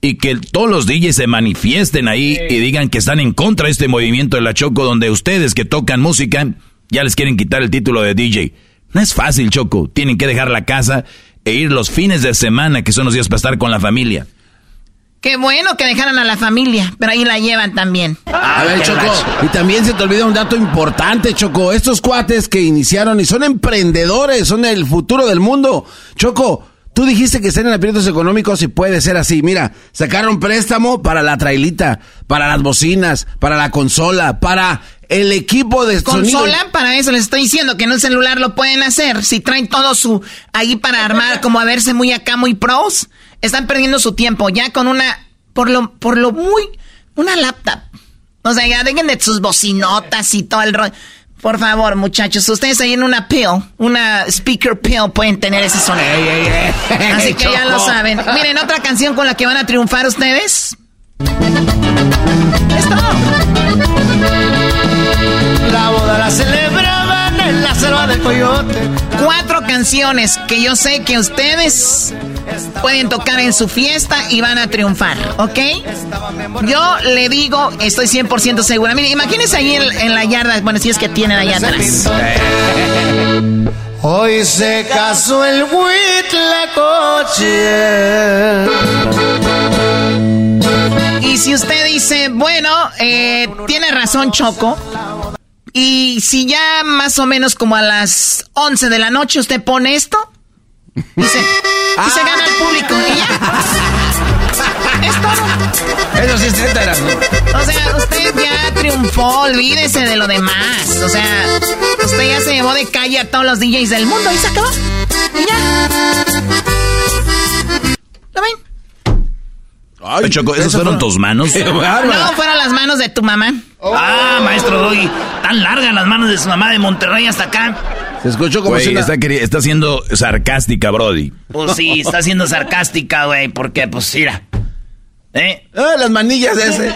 y que todos los DJs se manifiesten ahí y digan que están en contra de este movimiento de la Choco, donde ustedes que tocan música ya les quieren quitar el título de DJ. No es fácil, Choco. Tienen que dejar la casa e ir los fines de semana, que son los días para estar con la familia. Qué bueno que dejaran a la familia, pero ahí la llevan también. A ver, Choco, y también se te olvida un dato importante, Choco. Estos cuates que iniciaron y son emprendedores, son el futuro del mundo. Choco, tú dijiste que están en aprietos económicos y puede ser así. Mira, sacaron préstamo para la trailita, para las bocinas, para la consola, para el equipo de consola para eso les estoy diciendo que en un celular lo pueden hacer si traen todo su ahí para armar como a verse muy acá muy pros están perdiendo su tiempo ya con una, por lo, por lo muy, una laptop. O sea, ya dejen de sus bocinotas y todo el rollo. Por favor, muchachos, ustedes ahí en una pill, una speaker pill, pueden tener ese sonido. <laughs> Así que ya lo saben. Miren, otra canción con la que van a triunfar ustedes. Esto. La boda la celebraban coyote. Cuatro canciones que yo sé que ustedes pueden tocar en su fiesta y van a triunfar, ¿ok? Yo le digo, estoy 100% segura. Mire, imagínense ahí en, la yarda, bueno, si es que tienen allá atrás. Hoy se casó el coche. Y si usted dice, bueno, eh, tiene razón Choco, y si ya más o menos como a las 11 de la noche usted pone esto, y se, y se gana el público. Y ya. <laughs> Es todo. Eso sí es cierto, O sea, usted ya triunfó, olvídese de lo demás. O sea, usted ya se llevó de calle a todos los DJs del mundo y se acabó. Y ya. ¿Lo ven? Ay, Choco, ¿esas fueron tus manos? <laughs> No, fueron las manos de tu mamá. Ah, maestro Doggy. Tan largas las manos de su mamá de Monterrey hasta acá. Se escuchó como si está, está siendo sarcástica, Brody. Pues sí, está siendo sarcástica, güey, porque, pues, mira. ¿Eh? Ah, las manillas de ese.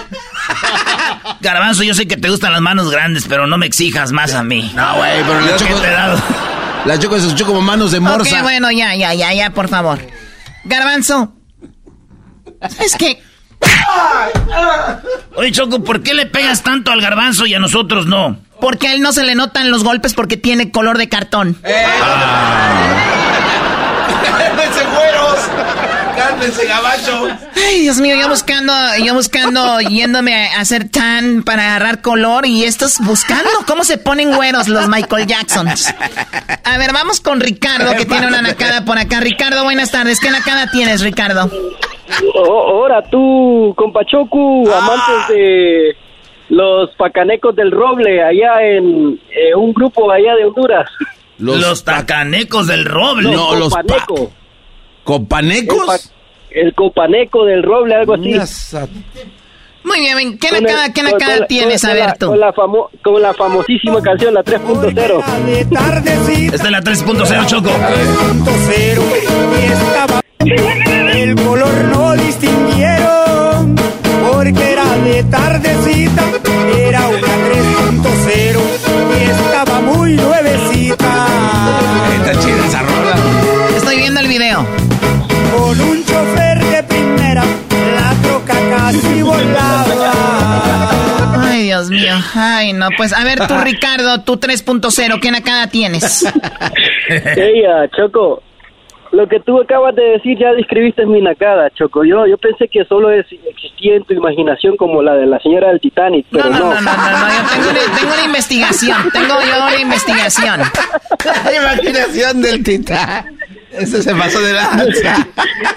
<laughs> Garbanzo, yo sé que te gustan las manos grandes, pero no me exijas más a mí. No, güey, pero la choco... Te he dado. La choco se escuchó como manos de morsa. Ok, bueno, ya, ya, ya, ya, por favor. Garbanzo. Es que... Oye, Choco, ¿por qué le pegas tanto al garbanzo y a nosotros no? Porque a él no se le notan los golpes porque tiene color de cartón. ¡Eh! <laughs> ¡Cálmense, gabacho! Ay, Dios mío, yo buscando, yo buscando, yéndome a hacer tan para agarrar color y estos buscando cómo se ponen güeros los Michael Jacksons. A ver, vamos con Ricardo, que tiene una nacada por acá. Ricardo, buenas tardes. ¿Qué nacada tienes, Ricardo? Ahora tú, Compachocu, ah. amantes de los pacanecos del roble, allá en eh, un grupo allá de Honduras. Los, tacanecos del roble. No, los ¿Copanecos? El, copaneco del roble, algo así. Muy bien, ¿qué nacada, qué nacada tienes, a ver tú? Con la, con la famosísima canción, la 3.0. Esta es la 3.0, Choco. 3.0 el color no distinguieron porque era de tardecita, era una 3.0 y estaba muy nuevecita. Está chida esa rola. Estoy viendo el video. Dios mío. Ay, no, pues a ver tú, <laughs> Ricardo, tú 3.0, ¿qué nacada tienes? Ella, Choco, lo que tú acabas de decir ya describiste mi nacada, Choco. Yo, yo pensé que solo es, existía en tu imaginación como la de la señora del Titanic, pero no. No, no, no, no, yo tengo una, tengo una investigación, tengo yo una investigación. La <laughs> imaginación del Titanic. Eso se pasó de lanza. <laughs>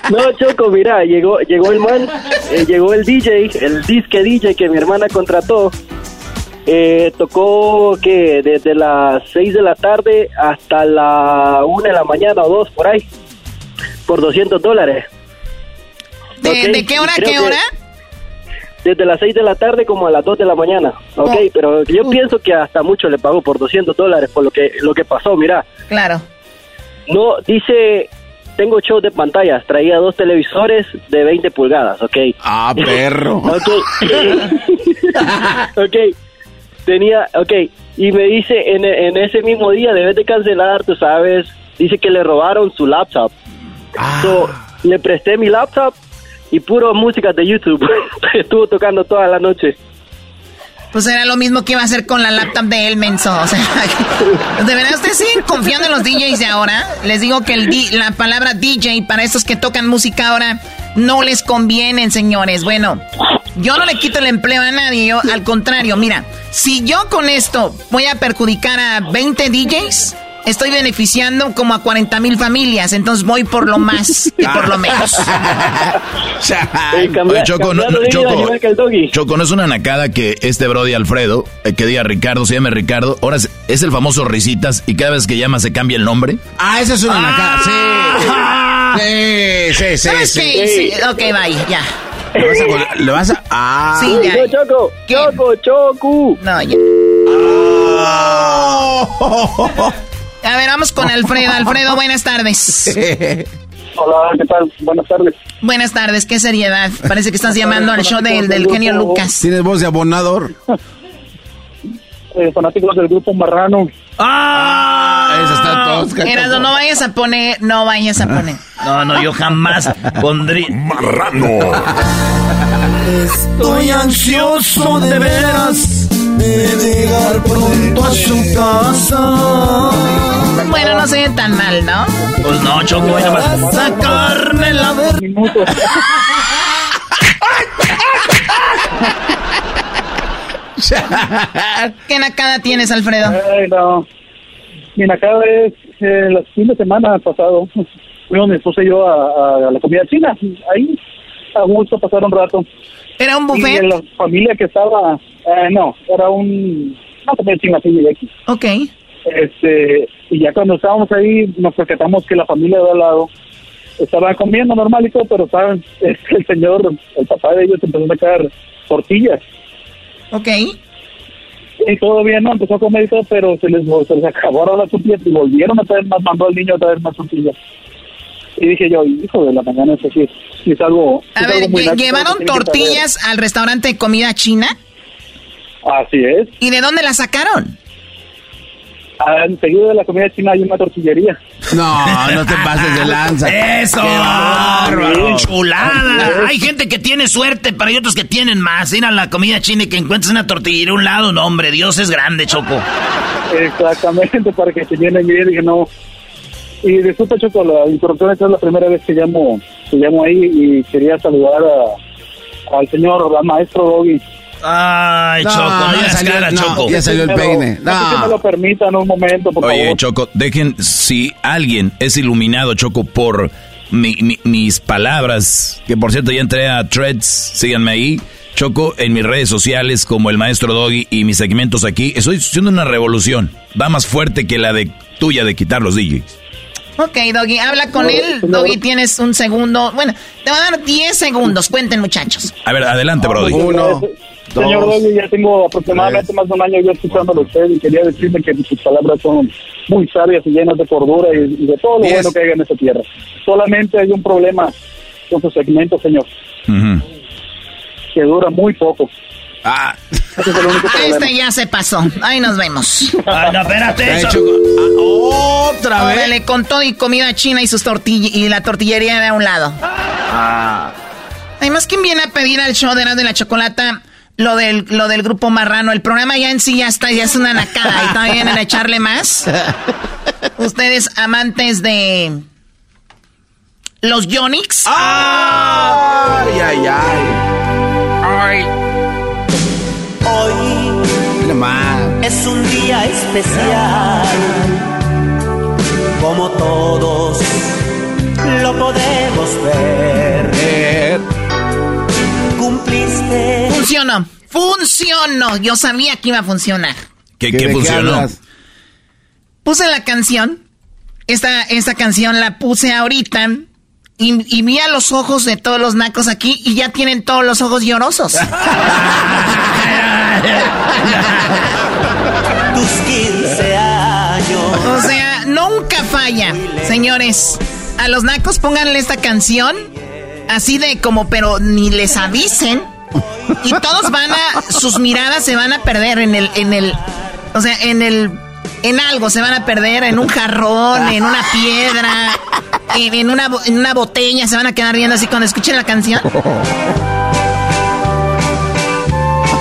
No, Choco, mira, llegó, llegó el man, eh, llegó el DJ, el disque DJ que mi hermana contrató. Eh, tocó que desde las 6 de la tarde hasta la 1 de la mañana o 2 por ahí, por 200 dólares. ¿De, qué hora a qué hora? Desde las 6 de la tarde como a las 2 de la mañana. Ok, Oh. pero yo pienso que hasta mucho le pagó por 200 dólares por lo que, lo que pasó, mira. Claro. No, dice, tengo show de pantallas, traía dos televisores de 20 pulgadas, ok. Ah, perro. <laughs> ok. <laughs> ok. Tenía, ok. Y me dice, en, en ese mismo día debes de cancelar, tú sabes. Dice que le robaron su laptop. So, le presté mi laptop y puro música de YouTube. <laughs> Estuvo tocando toda la noche. Pues era lo mismo que iba a hacer con la laptop de él, menso. O sea, <laughs> ¿de verdad ustedes siguen confiando en los DJs de ahora? Les digo que el di- la palabra DJ para estos que tocan música ahora no les convienen, señores. Bueno, yo no le quito el empleo a nadie. Yo, al contrario, mira, si yo con esto voy a perjudicar a 20 DJs, estoy beneficiando como a 40 mil familias. Entonces voy por lo más que por lo menos. <laughs> Oye, Choco, no, no, Choco, Choco, no es una nacada que este Brody Alfredo, eh, que diga Ricardo, se llame Ricardo, ahora es, es el famoso Risitas y cada vez que llama se cambia el nombre. Ah, esa es una nacada, sí. Sí, <laughs> sí, sí. ¿Sabes sí. qué? Sí, Ok, bye, ya. ¿Le vas a... ¿Le vas a... Ah. Sí, ya. No, Choco, Choco, Choco. No, ya. <laughs> A ver, vamos con Alfredo. Alfredo, buenas tardes. Hola, ¿qué tal? Buenas tardes. Buenas tardes, qué seriedad. Parece que estás llamando al show del, del genio Lucas. ¿Tienes voz de abonador? <laughs> Eh, fanáticos del grupo Marrano. ¡Ah! Esa está tosca. No vayas a poner, no vayas a poner. No, no, yo jamás pondría. Marrano. Estoy ansioso de veras de llegar pronto a su casa. Bueno, no se ve tan mal, ¿no? Pues no, Choco, voy nomás. Sacarme la ver. ¿Qué nacada tienes, Alfredo? Ay, no. Mira, acá es eh, el fin de semana pasado. Fuimos mi esposa y yo a, a la comida china. Ahí, a gusto, pasar un rato. ¿Era un Y buffet? la familia que estaba, eh, no, era un, una comida china así de aquí. Ok. Este, y ya cuando estábamos ahí, nos percatamos que la familia de al lado estaba comiendo normal y todo, pero este, <laughs> el señor, el papá de ellos empezó a sacar tortillas. Ok. Y todo bien, ¿no? Empezó a comer y todo, pero se les, se les acabaron las tortillas y volvieron a traer más, mandó al niño a traer más tortillas. Y dije yo, hijo de la mañana, eso sí, es- es algo... A es ver, algo muy lle- naco, ¿llevaron que tortillas al restaurante de comida china? Así es. ¿Y de dónde las sacaron? Ah, Enseguida de la comida china hay una tortillería. No, no te pases de lanza. <laughs> ¡Eso! Qué ¡Bárbaro! ¡Chulada! Hay gente que tiene suerte, pero hay otros que tienen más. Ir a la comida china y que encuentres una tortillería a un lado. No, hombre, Dios es grande, Choco. Exactamente, para que se llenen bien. Dije, no. Y disculpa, Choco, la interrupción. Esta es la primera vez que llamo, que llamo ahí y quería saludar a, al señor, al maestro Doggy. Ay, No, Choco, no ya salió- cara, no, Choco. ya salió el peine. no si me lo permitan un momento, por Oye, favor. Choco, dejen, si alguien es iluminado, Choco, por mi- mi- mis palabras, que por cierto ya entré a Threads, síganme ahí, Choco, en mis redes sociales como el maestro Doggy y mis segmentos aquí, estoy haciendo una revolución, va más fuerte que la de tuya de quitar los DJs. Ok, Doggy, habla con él. señor. Doggy, tienes un segundo. Bueno, te voy a dar 10 segundos. Cuenten, muchachos. A ver, adelante, Brody. Uno, Señor dos, Doggy, ya tengo aproximadamente más de un año yo escuchándolo a usted y quería decirle que sus palabras son muy sabias y llenas de cordura y, y de todo lo Diez. bueno que hay en esta tierra. Solamente hay un problema con su segmento, señor, que dura muy poco. Ah, Ese es el único <laughs> problema. Este ya se pasó. Ahí nos vemos. Ay, no, espérate. Choco, ah, otra vez. Órale, con todo y comida china y sus tortillas y la tortillería de un lado. Además, ¿quién viene a pedir al show de Erasmo de la Chocolata lo del, lo del grupo Marrano? El programa ya en sí ya está, ya es una nacada y todavía vienen a echarle más. <laughs> Ustedes amantes de... Los Yonix. Ay, ay. Ay. Es un día especial. Como todos lo podemos ver. Cumpliste. Funcionó. Funcionó. Yo sabía que iba a funcionar. ¿Qué, qué funcionó? Puse la canción. Esta, esta canción la puse ahorita. Y, y vi a los ojos de todos los nacos aquí y ya tienen todos los ojos llorosos. <laughs> Tus 15 años. O sea, nunca falla. Señores, a los nacos pónganle esta canción. Así de como, pero ni les avisen. Y todos van a, sus miradas se van a perder en el, en el, o sea, en el, en algo se van a perder, en un jarrón, en una piedra, en, en una, bo- en una botella, se van a quedar riendo así cuando escuchen la canción.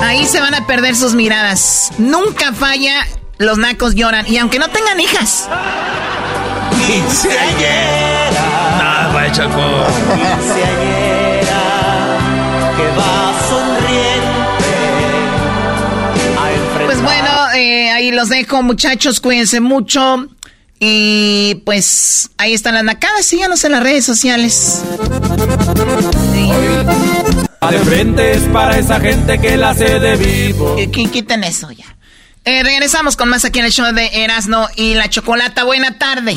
Ahí se van a perder sus miradas. Nunca falla, los nacos lloran. Y aunque no tengan hijas. Ah. Quinceañera que va sonriente eh, ahí los dejo, muchachos. Cuídense mucho. Y pues ahí están las nacadas. Síganos en las redes sociales. De frente es para esa gente que la hace de vivo. Qui- Quiten eso ya. Eh, regresamos con más aquí en el show de Erasno y la Chocolata. Buena tarde.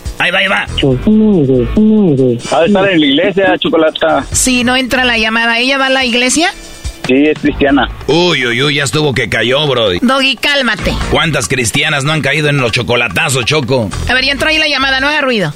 Ahí va, ahí va. Ha de estar en la iglesia, Chocolata. Sí, no entra la llamada. ¿Ella va a la iglesia? Sí, es cristiana. Uy, uy, uy, ya estuvo que cayó, Brody. Doggy, cálmate. ¿Cuántas cristianas no han caído en los chocolatazos, Choco? A ver, ya entró ahí la llamada, no haga ruido.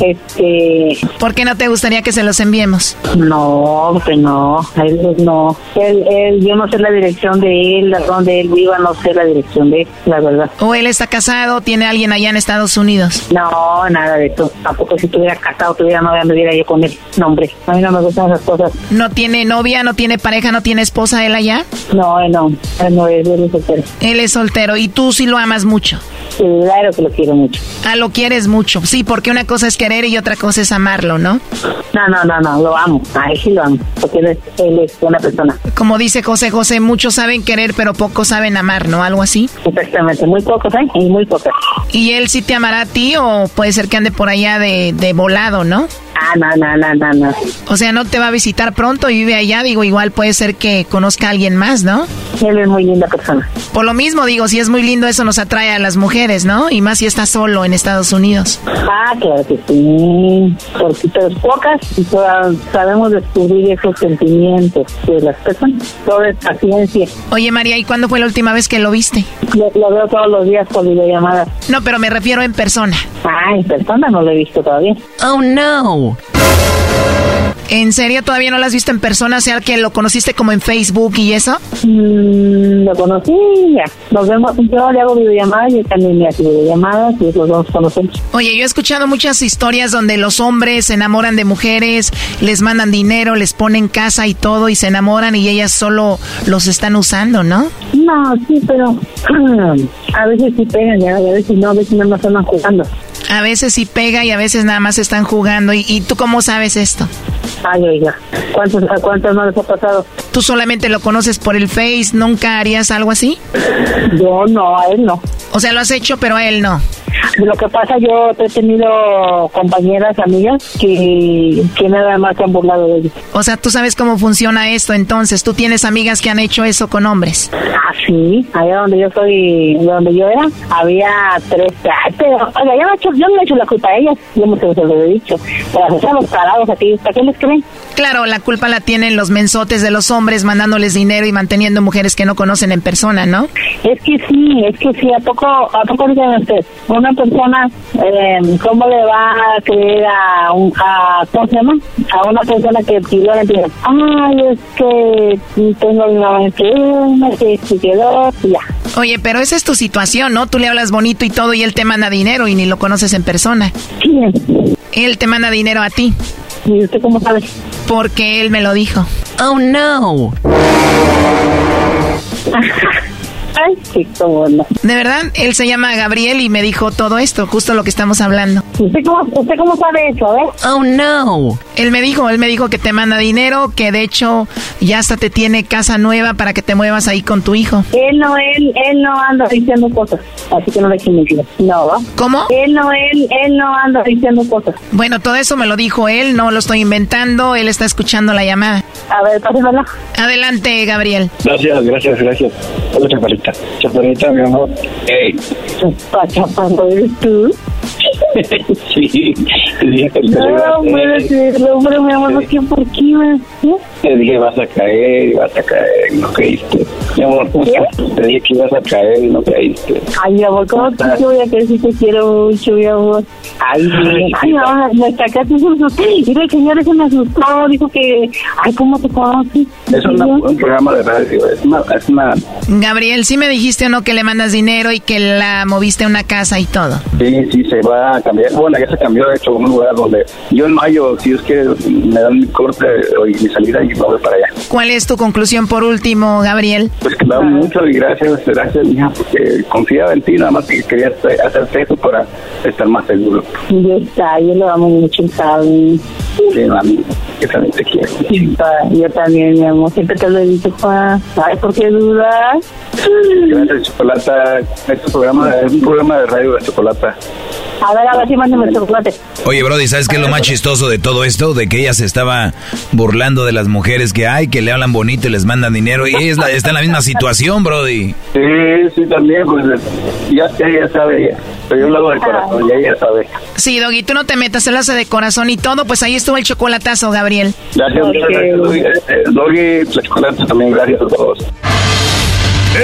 Este... ¿Por qué no te gustaría que se los enviemos? No, que no, él no. Él, él, yo no sé la dirección de él, donde él viva, no sé la dirección de él, la verdad. ¿O él está casado, tiene alguien allá en Estados Unidos? No, nada de eso. Tampoco si estuviera casado, tuviera novia, anduviera yo con él. No, hombre, a mí no me gustan esas cosas. ¿No tiene novia, no tiene pareja, no tiene esposa él allá? No, él no, él no es, él es soltero. Él es soltero y tú sí lo amas mucho. Claro que lo quiero mucho. Ah, lo quieres mucho. Sí, porque una cosa es querer y otra cosa es amarlo, ¿no? No, no, no, no, lo amo. A él sí lo amo, porque él es, él es buena persona. Como dice José José, muchos saben querer, pero pocos saben amar, ¿no? Algo así. Exactamente, muy pocos, ¿eh? Y muy pocos. ¿Y él sí te amará a ti o puede ser que ande por allá de, de volado, no? Ah, no, no, no, no, no. O sea, no te va a visitar pronto y vive allá, digo, igual puede ser que conozca a alguien más, ¿no? Él es muy linda persona. Por lo mismo, digo, si es muy lindo, eso nos atrae a las mujeres, ¿no? Y más si está solo en Estados Unidos. Ah, claro que sí. Porque pero pocas y todas sabemos descubrir esos sentimientos de las personas. Todo es paciencia. Oye, María, ¿y cuándo fue la última vez que lo viste? Lo, lo veo todos los días por videollamadas. No, pero me refiero en persona. Ah, en persona no lo he visto todavía. Oh, no. ¿En serio todavía no lo has visto en persona? O sea, que lo conociste como en Facebook y eso. Mm, lo conocí ya. Nos vemos, yo le hago videollamadas y también me hace videollamadas y los dos conocemos. Oye, yo he escuchado muchas historias donde los hombres se enamoran de mujeres, les mandan dinero, les ponen casa y todo y se enamoran y ellas solo los están usando, ¿no? No, sí, pero <clears throat> a veces sí pegan y a veces no, a veces nada más andan jugando. A veces sí pega y a veces nada más están jugando. ¿Y, y tú cómo sabes esto? Ay, oiga, ¿cuántos, ¿a cuántos no les ha pasado? ¿Tú solamente lo conoces por el Face? ¿Nunca harías algo así? Yo no, a él no. O sea, lo has hecho, pero a él no. Lo que pasa, yo he tenido compañeras, amigas, que, que nada más se han burlado de ellos. O sea, tú sabes cómo funciona esto, entonces. ¿Tú tienes amigas que han hecho eso con hombres? Ah, sí. Allá donde yo soy, donde yo era, había tres. Pero, oiga, yo no, he hecho, yo no he hecho la culpa a ellas. Yo no se lo he dicho. Pero se los parados aquí, ¿para qué les creen? Claro, la culpa la tienen los mensotes de los hombres mandándoles dinero y manteniendo mujeres que no conocen en persona, ¿no? Es que sí, es que sí. ¿A poco, a poco digan ustedes? Una persona, eh, ¿cómo le va a creer a, un, a, ¿cómo se llama? A una persona que pidió la dice, ay, es que tengo una enferma, que se quedó, y ya. Oye, pero esa es tu situación, ¿no? Tú le hablas bonito y todo y él te manda dinero y ni lo conoces en persona. ¿Quién? Él te manda dinero a ti. ¿Y usted cómo sabe? Porque él me lo dijo. Oh, no. <laughs> Ay, sí, cómo no. De verdad, él se llama Gabriel y me dijo todo esto, justo lo que estamos hablando. ¿Usted cómo, usted cómo sabe eso, eh? Oh, no. Él me dijo, él me dijo que te manda dinero, que de hecho ya hasta te tiene casa nueva para que te muevas ahí con tu hijo. Él no, él, él no anda diciendo cosas, así que no le echen mentira. No, ¿va? ¿Cómo? Él no, él, él no anda diciendo cosas. Bueno, todo eso me lo dijo él, no lo estoy inventando, él está escuchando la llamada. A ver, pásenla. Adelante, Gabriel. Gracias, gracias, gracias. Hola, chaparrita. Chaparrita, mi amor. Ey. ¿eres tú? <laughs> sí, No, ibas a puede caer. ser, hombre, mi amor, ¿qué por qué, güey? ¿Eh? Te dije vas a caer, vas a caer, no caíste. Mi amor, te dije que ibas a caer y no caíste. Ay, mi amor, ¿cómo te voy a creer si te quiero mucho, mi amor? Ay, ay, no, nuestra casa se asustó. Mira, el señor se me asustó, dijo que, ay, ¿cómo te conoces? Es una- un programa de radio, es una, es una Gabriel, ¿sí me dijiste o no que le mandas dinero y que la moviste a una casa y todo? Sí, sí, se va a cambiar. Bueno, ya se cambió, de hecho, a un lugar donde yo en mayo, si Dios quiere, me dan mi corte y mi salida y me voy para allá. ¿Cuál es tu conclusión por último, Gabriel? Pues mucho y gracias, gracias, mija, porque confiaba en ti, nada más que quería hacer- hacerte eso para estar más seguro. Ya está, yo lo amo mucho, ¿sabes? Sí, mami, que también te quiero. Pa, Yo también, mi amor, siempre te lo he dicho, pa. ¿Sabes por qué dudas? Gracias, Chocolata. Este programa es un programa de radio de Chocolata. A ver, a ver si mándame el chocolate. Oye, Brody, ¿sabes qué es lo más chistoso de todo esto? De que ella se estaba burlando de las mujeres que hay, que le hablan bonito y les mandan dinero. Y ella es la- está en la misma situación, Brody. Sí, sí, también, pues ya, ya, ya sabe, ya. Pero yo lo hago de corazón, ya ella sabe. Sí, Doggy, tú no te metas, él hace de corazón y todo, pues ahí estuvo el chocolatazo, Gabriel. Gracias, muchas gracias, Doggy. Eh, Doggy, la Chocolata también, gracias a todos.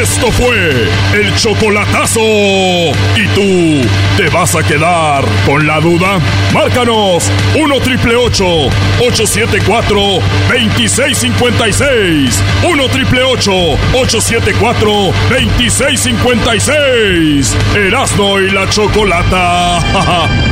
Esto fue el chocolatazo. ¿Y tú te vas a quedar con la duda? Márcanos 1 triple 874 2656. 1 triple 874 2656. Erasno y la chocolata. <laughs>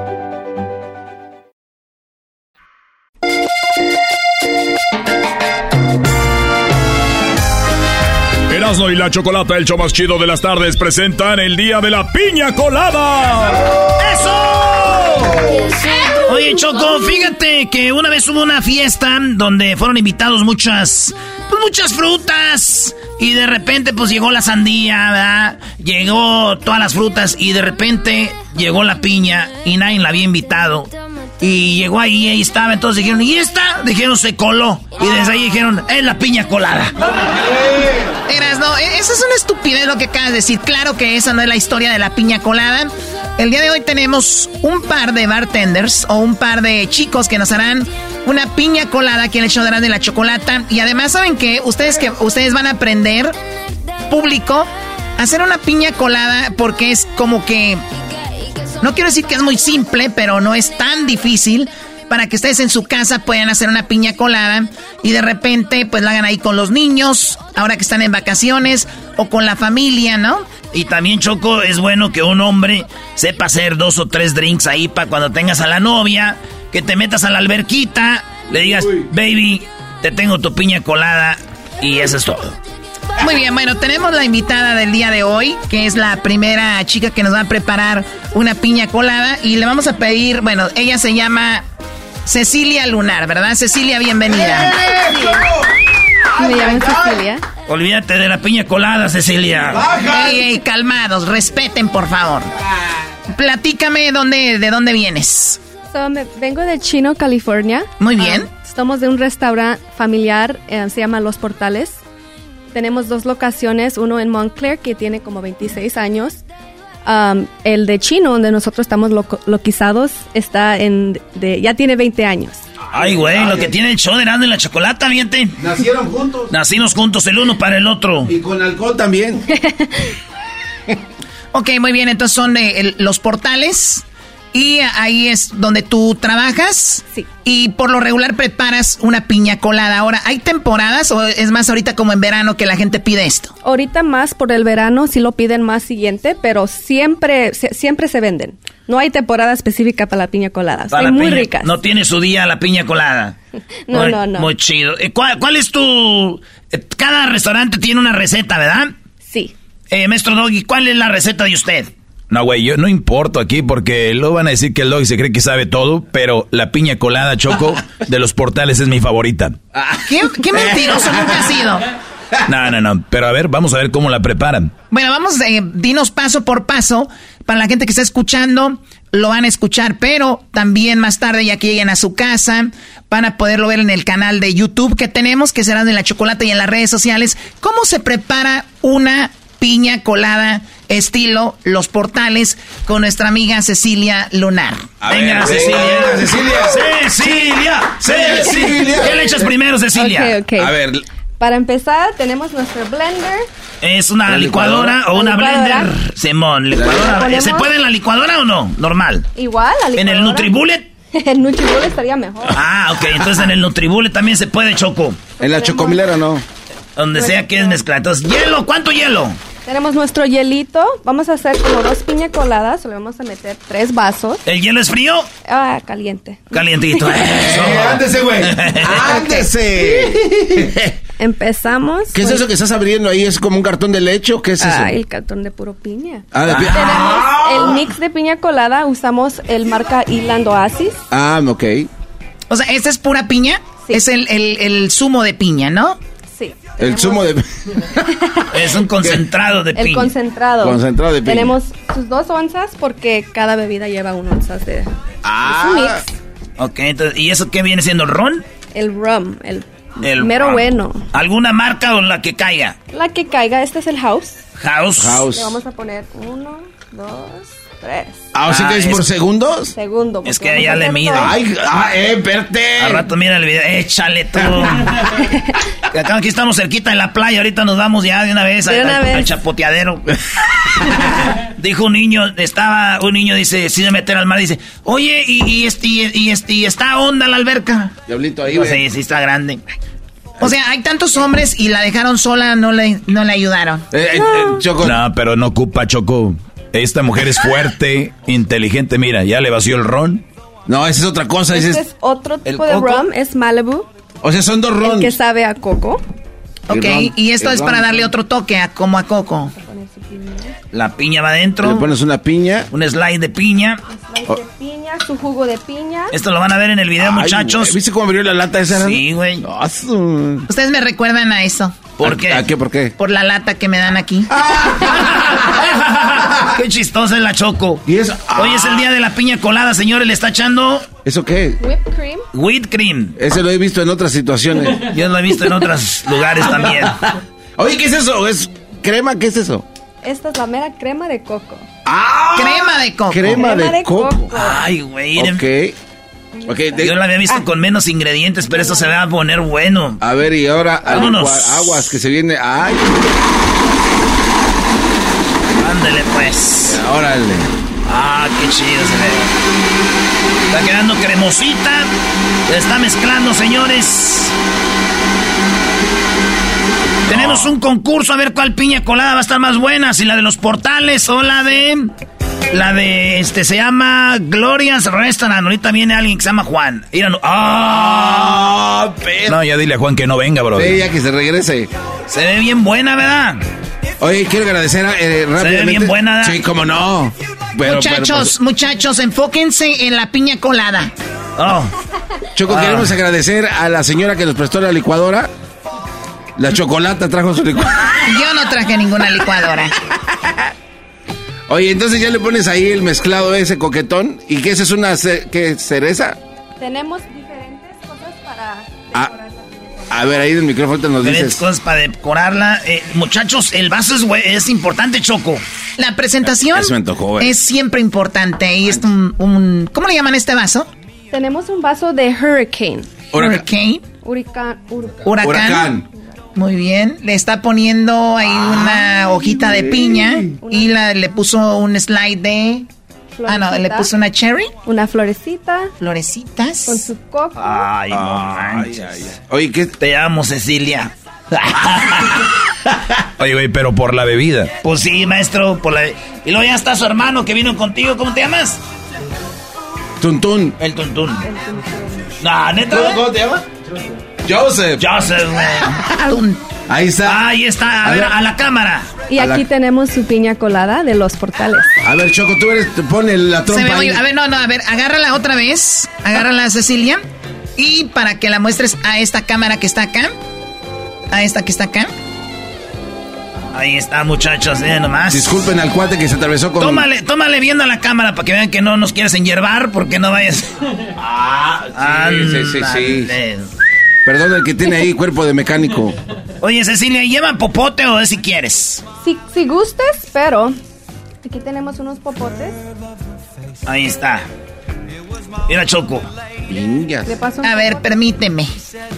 Y la chocolata, el show más chido de las tardes, presentan el día de la piña colada. ¡Eso! Oye, Choco, fíjate que una vez hubo una fiesta donde fueron invitados muchas, pues muchas frutas. Y de repente, pues llegó la sandía, ¿verdad? Llegó todas las frutas y de repente llegó la piña y nadie la había invitado. Y llegó ahí, ahí estaba. Entonces dijeron, ¿y esta? Dijeron, se coló. Y desde ahí dijeron, es la piña colada. <laughs> Eras, no, e- eso es una estupidez lo que acabas de decir. Claro que esa no es la historia de la piña colada. El día de hoy tenemos un par de bartenders o un par de chicos que nos harán una piña colada aquí en el de la chocolata. Y además, ¿saben qué? Ustedes que ustedes van a aprender, público, hacer una piña colada porque es como que. No quiero decir que es muy simple, pero no es tan difícil para que ustedes en su casa puedan hacer una piña colada y de repente pues la hagan ahí con los niños, ahora que están en vacaciones o con la familia, ¿no? Y también, Choco, es bueno que un hombre sepa hacer dos o tres drinks ahí para cuando tengas a la novia, que te metas a la alberquita, le digas, baby, te tengo tu piña colada y eso es todo. Muy bien, bueno, tenemos la invitada del día de hoy, que es la primera chica que nos va a preparar una piña colada y le vamos a pedir, bueno, ella se llama Cecilia Lunar, ¿verdad? Cecilia, bienvenida. Me llamo Cecilia. Olvídate de la piña colada, Cecilia. Ey, ey, calmados, respeten, por favor. Platícame dónde, de dónde vienes. So, me- vengo de Chino, California. Muy bien. Ah, estamos de un restaurante familiar, eh, se llama Los Portales. Tenemos dos locaciones, uno en Montclair, que tiene como 26 años. Um, el de Chino, donde nosotros estamos loco- loquizados, está en, de, ya tiene 20 años. Ay, güey, lo que tiene el show de Erasmo y la chocolata, miente. Nacieron juntos. Nacimos juntos el uno para el otro. Y con alcohol también. <laughs> Ok, muy bien, entonces son de el- los portales. Y ahí es donde tú trabajas. Sí. Y por lo regular preparas una piña colada. Ahora, ¿hay temporadas o es más ahorita como en verano que la gente pide esto? Ahorita más por el verano, sí lo piden más siguiente, pero siempre, se- siempre se venden. No hay temporada específica para la piña colada. Para Son muy piña- ricas. No tiene su día la piña colada. <laughs> No, Muy- no, no. Muy chido. Eh, ¿Cuál, cuál es tu...? eh, Cada restaurante tiene una receta, ¿verdad? Sí. Eh, maestro Doggy, ¿cuál es la receta de usted? No, güey, yo no importo aquí porque luego van a decir que el dog se cree que sabe todo, pero la piña colada choco de los portales es mi favorita. ¿Qué, qué mentiroso nunca ha sido? No, no, no, pero a ver, vamos a ver cómo la preparan. Bueno, vamos, eh, dinos paso por paso. Para la gente que está escuchando, lo van a escuchar, pero también más tarde, ya que lleguen a su casa, van a poderlo ver en el canal de YouTube que tenemos, que será de la chocolate y en las redes sociales. ¿Cómo se prepara una piña colada estilo Los Portales con nuestra amiga Cecilia Lunar? Venga, ver, Cecilia. venga, Cecilia. Cecilia. Cecilia. ¿Qué le echas primero, Cecilia? Ok, ok. A ver, Para empezar, tenemos nuestro blender. ¿Es una ¿La licuadora, licuadora? o una licuadora. blender? Simón, licuadora. ¿Se puede en la licuadora o no? Normal. Igual, la ¿En el licuadora. Nutribullet? <laughs> el Nutribullet estaría mejor. Ah, ok. Entonces en el Nutribullet también se puede, Choco. En la chocomilera no. Donde sea que es mezclar. Entonces, hielo. ¿Cuánto hielo? Tenemos nuestro hielito. Vamos a hacer como dos piña coladas. Le vamos a meter tres vasos. ¿El hielo es frío? Ah, caliente. Calientito. <laughs> Eso. ándese, güey. Ándese. <laughs> Empezamos. ¿Qué es eso que estás abriendo ahí? ¿Es como un cartón de leche o qué es eso? Ay, el cartón de puro piña. Ah, de pi- Tenemos el mix de piña colada. Usamos el marca Island Oasis. Ah, ok. O sea, ¿esta es pura piña? Es el, el, el zumo de piña, ¿no? El zumo de... <laughs> Es un concentrado de El piña. concentrado. Concentrado de piña. Tenemos sus dos onzas porque cada bebida lleva un onzas de... Ah. Es un mix. Ok, entonces, ¿y eso qué viene siendo? ¿Ron? El rum, el, El mero rum. bueno. ¿Alguna marca o la que caiga? La que caiga, este es el house. House. Le vamos a poner uno, dos, tres. Ah, o sea que Ah, es es- por segundos. Segundo. Es que ya le todo. Ay, ah, eh, verte. Al rato mira el video, échale tú. <laughs> Acá aquí estamos cerquita de la playa, ahorita nos vamos ya de una vez, De al, una vez. al chapoteadero. <laughs> <laughs> Dijo un niño, estaba, un niño dice, si de meter al mar, dice, oye, y, y, este, y, este, y está honda la alberca. Diablito ahí, güey. sí, sí está grande. O sea, hay tantos hombres y la dejaron sola, no le, no le ayudaron. Eh, eh, Choco. No, pero no ocupa Choco. Esta mujer es fuerte, inteligente. Mira, ya le vació el ron. No, esa es otra cosa. ese Este es- es otro ¿El tipo de coco? rum, es Malibu, O sea, son dos el rons. que sabe a coco. Ok, ron, y esto es ron. para darle otro toque a como a Coco. La piña va Le adentro, pones una piña. un slide de piña. Slice de piña, su jugo de piña. Esto lo van a ver en el video, Ay, muchachos. ¿Viste cómo abrió la lata esa? Sí, güey. Ustedes me recuerdan a eso, ¿Por ¿A- qué? ¿A qué? ¿Por qué? por la lata que me dan aquí. <laughs> Qué chistosa es la Choco. Hoy es el día de la piña colada, señores. Le está echando ¿Eso qué? Whipped cream. whipped cream. Ese lo he visto en otras situaciones. <laughs> Yo lo he visto en otros lugares también. <laughs> Oye, ¿qué es eso? ¿Es crema? ¿Qué es eso? Esta es la mera crema de coco. Crema de coco. Crema, Crema de, de coco. coco. Ay, güey. Ok. Ok, de- Yo la había visto con menos ingredientes, pero esto se va a poner bueno. a ver, y ahora aguas que se viene. Ay, Ándele, pues. órale. Ah, qué chido se ve. Está quedando cremosita. Se está mezclando, señores. Tenemos un concurso a ver cuál piña colada va a estar más buena, si la de los portales o la de la de este se llama Gloria's Restaurant. Ahorita viene alguien que se llama Juan. Mira, no- ah, No, ya dile a Juan que no venga, bro. Sí, ya que se regrese. se ve bien buena, ¿verdad? Oye, quiero agradecer eh, rápidamente. bien buena, ¿verdad? Sí, cómo no. Pero, muchachos, pero, muchachos, enfóquense en la piña colada. Oh, pues, Choco, Ah. queremos agradecer a la señora que nos prestó la licuadora. La chocolata trajo su licuadora. Yo no traje ninguna licuadora. <laughs> Oye, entonces ya le pones ahí el mezclado ese coquetón. ¿Y qué esa es una ce- qué, cereza? Tenemos diferentes cosas para Ah, decorar la piña. a ver, ahí en el micrófono te nos diferentes dices. cosas para decorarla. Eh, muchachos, el vaso es, es importante, Choco. La presentación Eso me antojó, es siempre importante y es un, un- ¿Cómo le llaman a este vaso? Tenemos un vaso de Hurricane. Hurricane. Huracán. huracán. Huracán. Huracán. Muy bien. Le está poniendo ahí una hojita de piña y la, le puso un slide de... Ah, no, le puso una cherry. Una florecita. Florecitas. Con su coco. Ay, no Ay, manches. ay, ay. Oye, ¿qué? Te amo, Cecilia. <laughs> Oye, güey, pero por la bebida. Pues sí, maestro, por la Y luego ya está su hermano que vino contigo. ¿Cómo te llamas? Tuntún. El Tuntún. No, neta. ¿Cómo, cómo te llamas? Joseph. Joseph, güey. <laughs> Ahí está. Ahí está. A, A ver, ver. a la cámara. Y A la- aquí tenemos su piña colada de los portales. A ver, Choco, tú eres, te pone la Se trompa ve muy- ahí. a ver, no, no, a ver, agárrala otra vez. Agárrala, Cecilia. Y para que la muestres a esta cámara que está acá. A esta que está acá. Ahí está, muchachos, eh, nomás. Disculpen al cuate que se atravesó con... Tómale, tómale viendo a la cámara para que vean que no nos quieres enyerbar porque no vayas. Ah, sí, sí, sí, sí. Perdón, el que tiene ahí cuerpo de mecánico. Oye, Cecilia, ¿lleva popote o es si quieres? Si, si gustes, pero aquí tenemos unos popotes. Ahí está. Mira, Choco. Le paso un A ver, permíteme.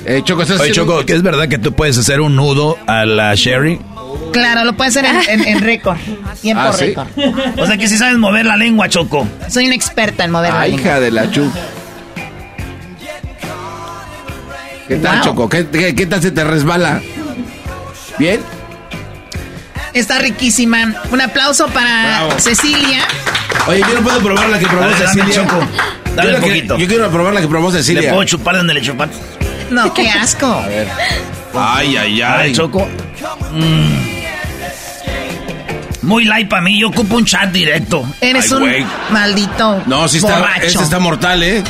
Eh, Choco, estás Oye, Choco, ¿que es verdad que tú puedes hacer un nudo a la Sherry? Claro, lo puede hacer en, en- en récord. Tiempo Ah, ¿sí? récord. O sea que si sabes mover la lengua, Choco. Soy una experta en mover la Ah, lengua. hija de la chu. ¿Qué tal, Wow. Choco? ¿Qué, qué, qué tal se te resbala? ¿Bien? Está riquísima. Un aplauso para Bravo. Cecilia. Oye, yo no puedo probar la que probó Dale, dame, Cecilia. Choco. Dale Yo un que- poquito. yo quiero probar la que probó ¿Le Cecilia. puedo chupar donde le chupan? No, qué asco. A ver. Ay, ay, ver, ay. Choco. Mm. Muy light para mí, yo ocupo un chat directo. Eres Ay, un maldito No, sí está, borracho. este está mortal, ¿eh?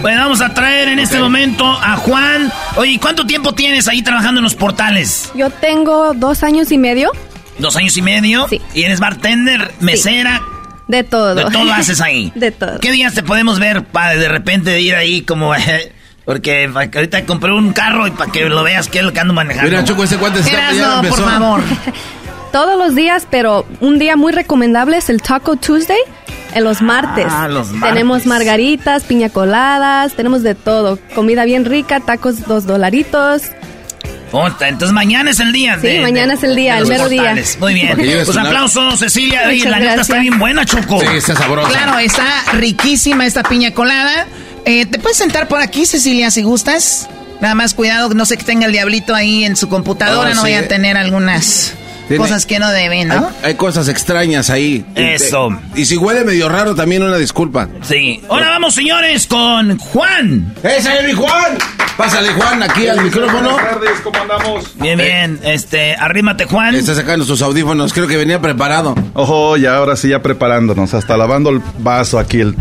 Bueno, vamos a traer en este Ok. momento a Juan. Oye, ¿cuánto tiempo tienes ahí trabajando en los portales? Yo tengo dos años y medio ¿Dos años y medio? Sí. ¿Y eres bartender, mesera? de todo. De todo haces <laughs> ahí. de todo. ¿Qué días te podemos ver para de repente ir ahí como... <laughs> porque que ahorita compré un carro y para que lo veas qué es lo que ando manejando. Mira, Choco, ese cuate se está ya por empezó. favor. <laughs> Todos los días, pero un día muy recomendable es el Taco Tuesday en los martes. Ah, los martes. Tenemos margaritas, piña coladas, tenemos de todo. Comida bien rica, tacos dos dolaritos. Entonces mañana es el día. Sí, mañana es el día, el mero día. Muy bien. Pues aplausos, Cecilia. Oye, la neta está bien buena, Choco. Sí, está sabrosa. Claro, está riquísima esta piña colada. Eh, ¿Te puedes sentar por aquí, Cecilia, si gustas? Nada más cuidado, no sé que tenga el diablito ahí en su computadora, Oh, no sí. vaya a tener algunas cosas que no deben, ¿no? Hay, hay cosas extrañas ahí. Eso. Y si huele medio raro, también una disculpa. Sí. Ahora vamos, señores, con Juan. ¡Ese es mi Juan! Pásale, Juan, aquí al micrófono. tardes, ¿cómo andamos? Bien, bien. Este, arrímate, Juan. Está sacando sus audífonos, creo que venía preparado. Ojo, ya ahora sí, ya preparándonos, hasta lavando el vaso aquí, el-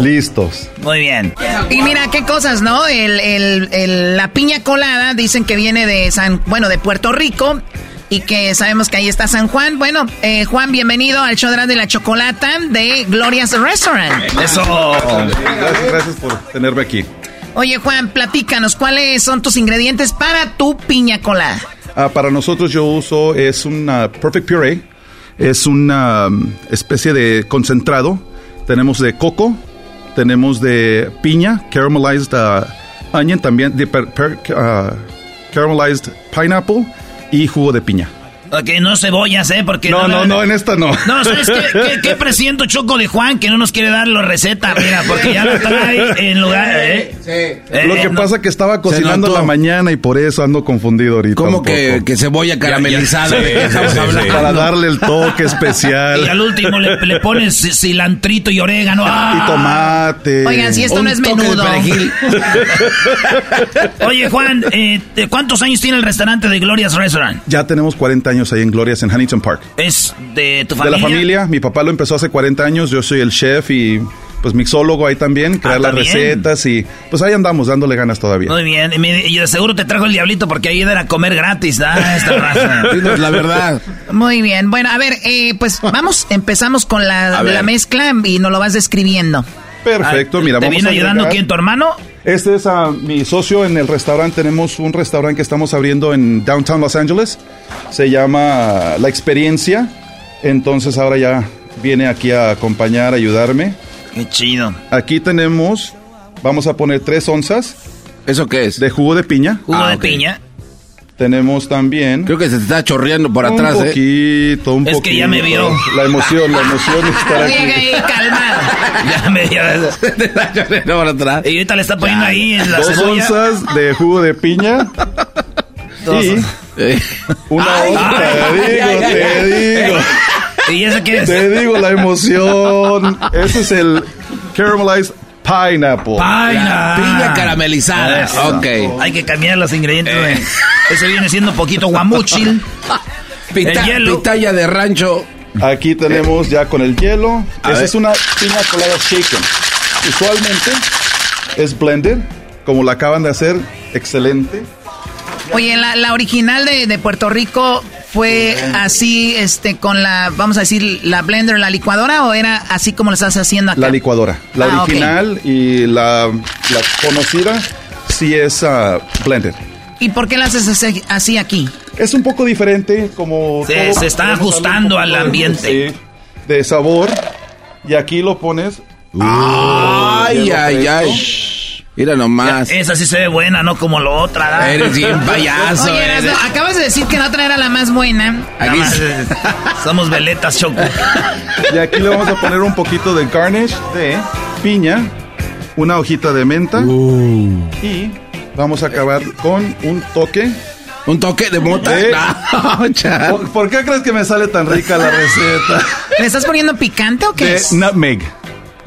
listos. Muy bien. Y mira qué cosas, ¿no? El, el- el- la piña colada dicen que viene de San, bueno, de Puerto Rico y que sabemos que ahí está San Juan. Bueno, eh, Juan, bienvenido al show de la chocolata de Gloria's Restaurant. Eso. Gracias, gracias por tenerme aquí. Oye, Juan, platícanos, ¿cuáles son tus ingredientes para tu piña colada? Ah, para nosotros yo uso, es una Perfect Puree, es una um, especie de concentrado. Tenemos de coco, tenemos de piña, caramelized uh, onion, también de per- per- uh, caramelized pineapple y jugo de piña. Ok, no cebollas, ¿eh? Porque No, no, no, en esta no. No, ¿sabes qué, qué, qué <laughs> presiento Choco de Juan que no nos quiere dar la receta? Mira, porque ya la trae en lugar... ¿eh? Eh, Lo que no- pasa que estaba cocinando en la mañana y por eso ando confundido ahorita. ¿Cómo que, cebolla caramelizada? ya, ¿De qué sí, sí, sí? Para darle el toque <laughs> Y especial. al último le, le pones ci- cilantrito y orégano. ¡Ah! Y tomate. Oigan, si esto Un no es menudo. <laughs> Oye, Juan, eh, ¿de ¿cuántos años tiene el restaurante de Gloria's Restaurant? Ya tenemos 40 años ahí en Glorias, en Huntington Park. ¿Es de tu De familia? la familia, mi papá lo empezó hace 40 años, yo soy el chef y pues mixólogo ahí también, crear las Ah, recetas y pues ahí andamos dándole ganas todavía. Muy bien, y, me- y de seguro te trajo el diablito porque ahí era comer gratis, ¿ah? Esta <laughs> raza. La verdad. Muy bien, bueno, a ver, eh, pues vamos, empezamos con la, A mezcla y nos lo vas describiendo. Perfecto, mira, Ah, ¿Te vamos viene a ayudando quién, tu hermano? Este es ah, mi socio en el restaurante. Tenemos un restaurante que estamos abriendo en Downtown Los Angeles. Se llama La Experiencia. Entonces ahora ya viene aquí a acompañar, a ayudarme. Qué chido. Aquí tenemos, vamos a poner tres onzas ¿Eso qué es? de jugo de piña. Jugo Ah, de piña. Tenemos también. Creo que se te está chorreando por atrás, un ¿eh? poquito, un Es poquito. que ya me vio. La emoción, la emoción Oye, aquí. ahí, calmado. Ya me dio <laughs> por atrás. Y ahorita le está poniendo ahí en la Dos cebolla. onzas de jugo de piña. Dos. y una Ay, onza, ay, te digo, ay, ay, te ay. digo. ¿Y eso qué es? Te digo la emoción. Ese es el caramelized pineapple. Piña. Piña caramelizada. Eso. Ok. Hay que cambiar los ingredientes. güey. Eso viene siendo un poquito guamuchil. <laughs> Pita- El hielo. pitaya de rancho. Aquí tenemos ya con el hielo. A Esa ver. es una piña colada shaken. Usualmente es blended, como la acaban de hacer. Excelente. Oye, la, la original de, de Puerto Rico fue así, este, con la, vamos a decir, la blender, la licuadora, o era así como lo estás haciendo acá? La licuadora. La Ah, original y la, la conocida sí es ah, blended. ¿Y por qué la haces así, aquí? Es un poco diferente, como Se- todo, se está ajustando al de- ambiente. sí, de sabor. Y aquí lo pones. Ay, hielo ay, fresco. ay. Mira nomás. Esa sí se ve buena, no como lo otra. Eres bien <laughs> payaso. Oye, eres. Erasmo, acabas de decir que la otra era la más buena. Aquí más, eh, <laughs> Somos veletas, Choco. <laughs> Y aquí le vamos a poner un poquito de garnish de piña, una hojita de menta Uh. y vamos a acabar con un toque. ¿Un toque de mota? No, chal. ¿Por, por qué crees que me sale tan rica la receta? ¿Le estás poniendo picante o qué De es? nutmeg.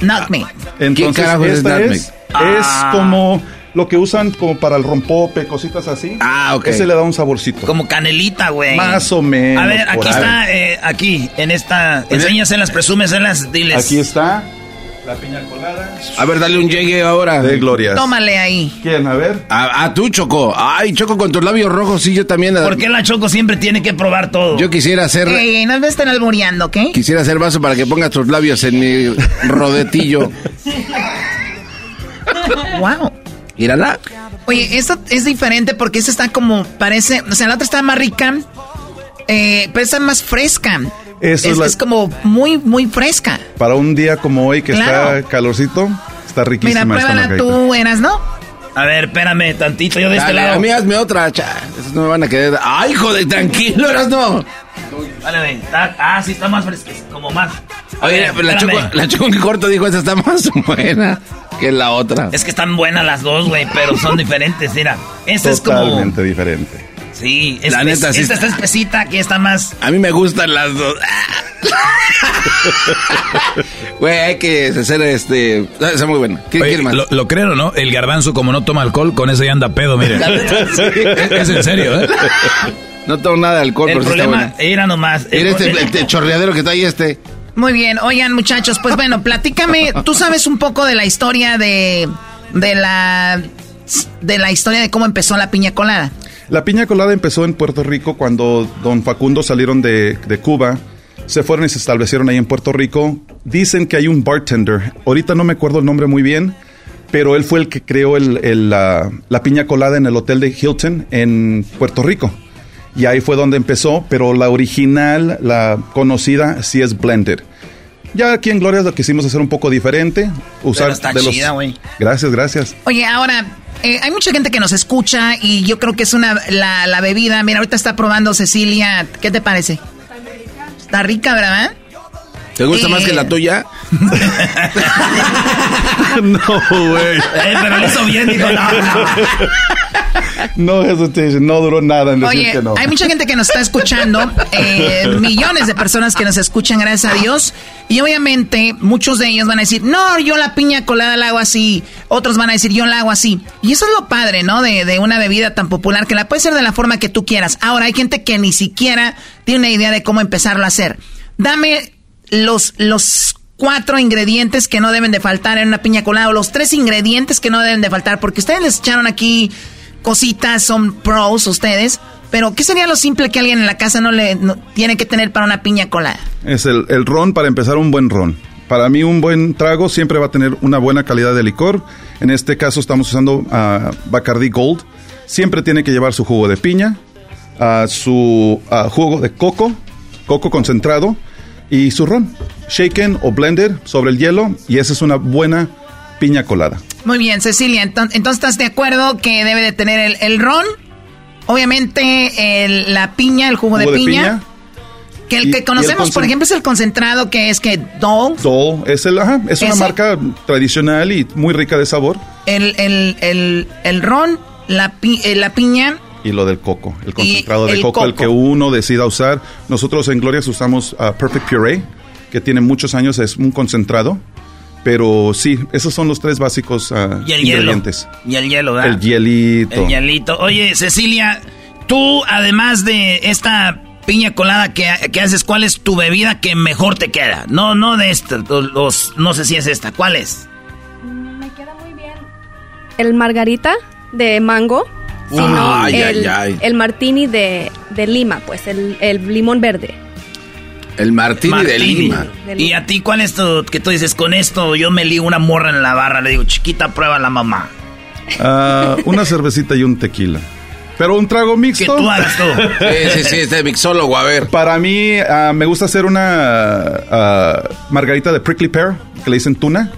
Nutmeg. Entonces, carajo es esta nutmeg? es, es Ah. como lo que usan como para el rompope, cositas así. Ah, ok. Ese le da un saborcito. Como canelita, güey. Más o menos. A ver, aquí está, eh, aquí, en esta. Enséñaselas, presúmeselas, diles. Aquí está la piña colada A ver, dale un llegue ahora. de glorias. Tómale ahí. ¿Quién? A ver. A, a tú, Choco. Ay, Choco, con tus labios rojos, sí, yo también. ¿Por qué la Choco siempre tiene que probar todo? Yo quisiera hacer... Ey, ey, no me estén albureando, ¿ok? Quisiera hacer vaso para que pongas tus labios en mi rodetillo. <laughs> wow. Mírala. Oye, esto es diferente porque esta está como, parece, o sea, la otra está más rica, eh, pero esta es más fresca. Eso es, es la- es como muy, muy fresca. Para un día como hoy que Claro. está calorcito, está riquísima Mira, pruébala tú, eras, ¿no? A ver, espérame tantito, yo de este lado. a mí hazme otra, cha. Esos no me van a quedar... Ay, joder, tranquilo, eras no. Dale, ven. Ah, sí, está más fresca, como más. A Oye, ver, la. Choco, la Choco en corto dijo, esta está más <laughs> buena que la otra. Es que están buenas las dos, güey, pero son diferentes, mira. Esta es como... Totalmente diferente. Sí, es, La neta, sí Esta está- está espesita, aquí está más... A mí me gustan las dos. <laughs> Güey, hay que hacer este... Está muy buena. ¿Qué Oye, quieres más? lo, lo creen o no, el garbanzo como no toma alcohol, con eso ya anda pedo, mire. <laughs> es, es en serio, ¿eh? <laughs> No tomo nada de alcohol, El pero sí está era nomás... el Mira este, pro- este chorreadero que está ahí este. Muy bien, oigan muchachos, pues bueno, platícame, tú sabes un poco de la historia de, de la, de la historia de cómo empezó la piña colada. La piña colada empezó en Puerto Rico cuando don Facundo salieron de, de Cuba, se fueron y se establecieron ahí en Puerto Rico. Dicen que hay un bartender, ahorita no me acuerdo el nombre muy bien, pero él fue el que creó la, la piña colada en el hotel de Hilton en Puerto Rico. Y ahí fue donde empezó, pero la original, la conocida, sí es blended. Ya aquí en Glorias lo quisimos hacer un poco diferente. Usar Pero está de los- chida, güey. Gracias, gracias. Oye, ahora, eh, hay mucha gente que nos escucha y yo creo que es una, la, la bebida, mira, ahorita está probando Cecilia, ¿qué te parece? Está rica, ¿verdad? ¿Te gusta Eh. más que la tuya? <laughs> <laughs> no, güey. Eh, pero lo hizo bien, dijo, no, no. <laughs> No hesitation, no duró nada en decir Oye, que no. hay mucha gente que nos está escuchando, eh, <laughs> millones de personas que nos escuchan, gracias a Dios. Y obviamente muchos de ellos van a decir, no, yo la piña colada la hago así. Otros van a decir, yo la hago así. Y eso es lo padre, ¿no? De, de una bebida tan popular que la puedes hacer de la forma que tú quieras. Ahora, hay gente que ni siquiera tiene una idea de cómo empezarlo a hacer. Dame los, los cuatro ingredientes que no deben de faltar en una piña colada o los tres ingredientes que no deben de faltar, porque ustedes les echaron aquí cositas, son pros ustedes, pero ¿qué sería lo simple que alguien en la casa no le tiene que tener para una piña colada? Es el, ron para empezar un buen ron. Para mí un buen trago siempre va a tener una buena calidad de licor. En este caso estamos usando ah, Bacardi Gold. Siempre tiene que llevar su jugo de piña, ah, su ah, jugo de coco, coco concentrado y su ron. Shaken o blended sobre el hielo y esa es una buena piña colada. Muy bien, Cecilia, enton- entonces estás de acuerdo que debe de tener el, el ron Obviamente el- la piña, el jugo, de, Jugo de piña. piña. Que el Y- que el conocemos, por ejemplo, es el concentrado que es que Dole, Dole es, el, ajá, es una marca tradicional y muy rica de sabor. el, el, el, el ron, la, pi- eh, la piña. Y lo del coco, el concentrado de el coco, el que uno decida usar. Nosotros en Glorias usamos ah, Perfect Puree, que tiene muchos años, es un concentrado. Pero sí, esos son los tres básicos ah, Y el ingredientes. hielo. Y el hielo, ¿verdad? El hielito. El hielito. Oye, Cecilia, tú, además de esta piña colada que, que haces, ¿cuál es tu bebida que mejor te queda? No, no de esta, los, los- no sé si es esta. ¿Cuál es? El margarita de mango, sino Ay, el, ay, ay. el martini de, de lima, pues el, el limón verde. El martini, de Martini. Lima. ¿Y a ti cuál es tu, que tú dices, con esto yo me ligo una morra en la barra, le digo, chiquita, prueba la mamá? Ah, una cervecita y un tequila. Pero un trago mixto. Que tú hagas tú. Sí, sí, sí, este mixólogo, a ver. Para mí, ah, me gusta hacer una ah, margarita de prickly pear, que le dicen tuna,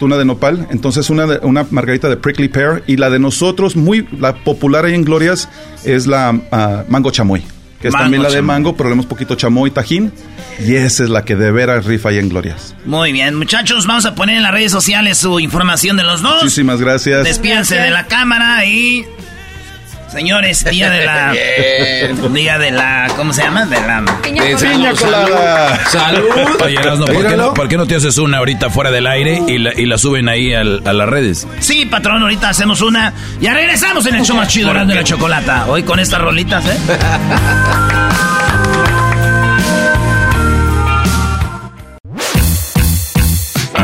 tuna de nopal. Entonces, una, de- una margarita de prickly pear. Y la de nosotros, muy la popular ahí en Glorias, es la mango chamoy. Que es Mango también la de mango, pero le hemos poquito chamoy, tajín. Y esa es la que de veras rifa ahí en Glorias. Muy bien, muchachos, vamos a poner en las redes sociales su información de los dos. Muchísimas gracias. Despídanse de la cámara y. Señores, día de la. <laughs> Bien. Día de la. ¿Cómo se llama? De la. Salud, Piña colada. Salud. Oye, Erasno, ¿por, qué no, por qué no te haces una ahorita fuera del aire y la, y la suben ahí al- a las redes? Sí, patrón, ahorita hacemos una. Ya regresamos en el show más chido de la chocolata. Hoy con estas rolitas, ¿eh? <laughs>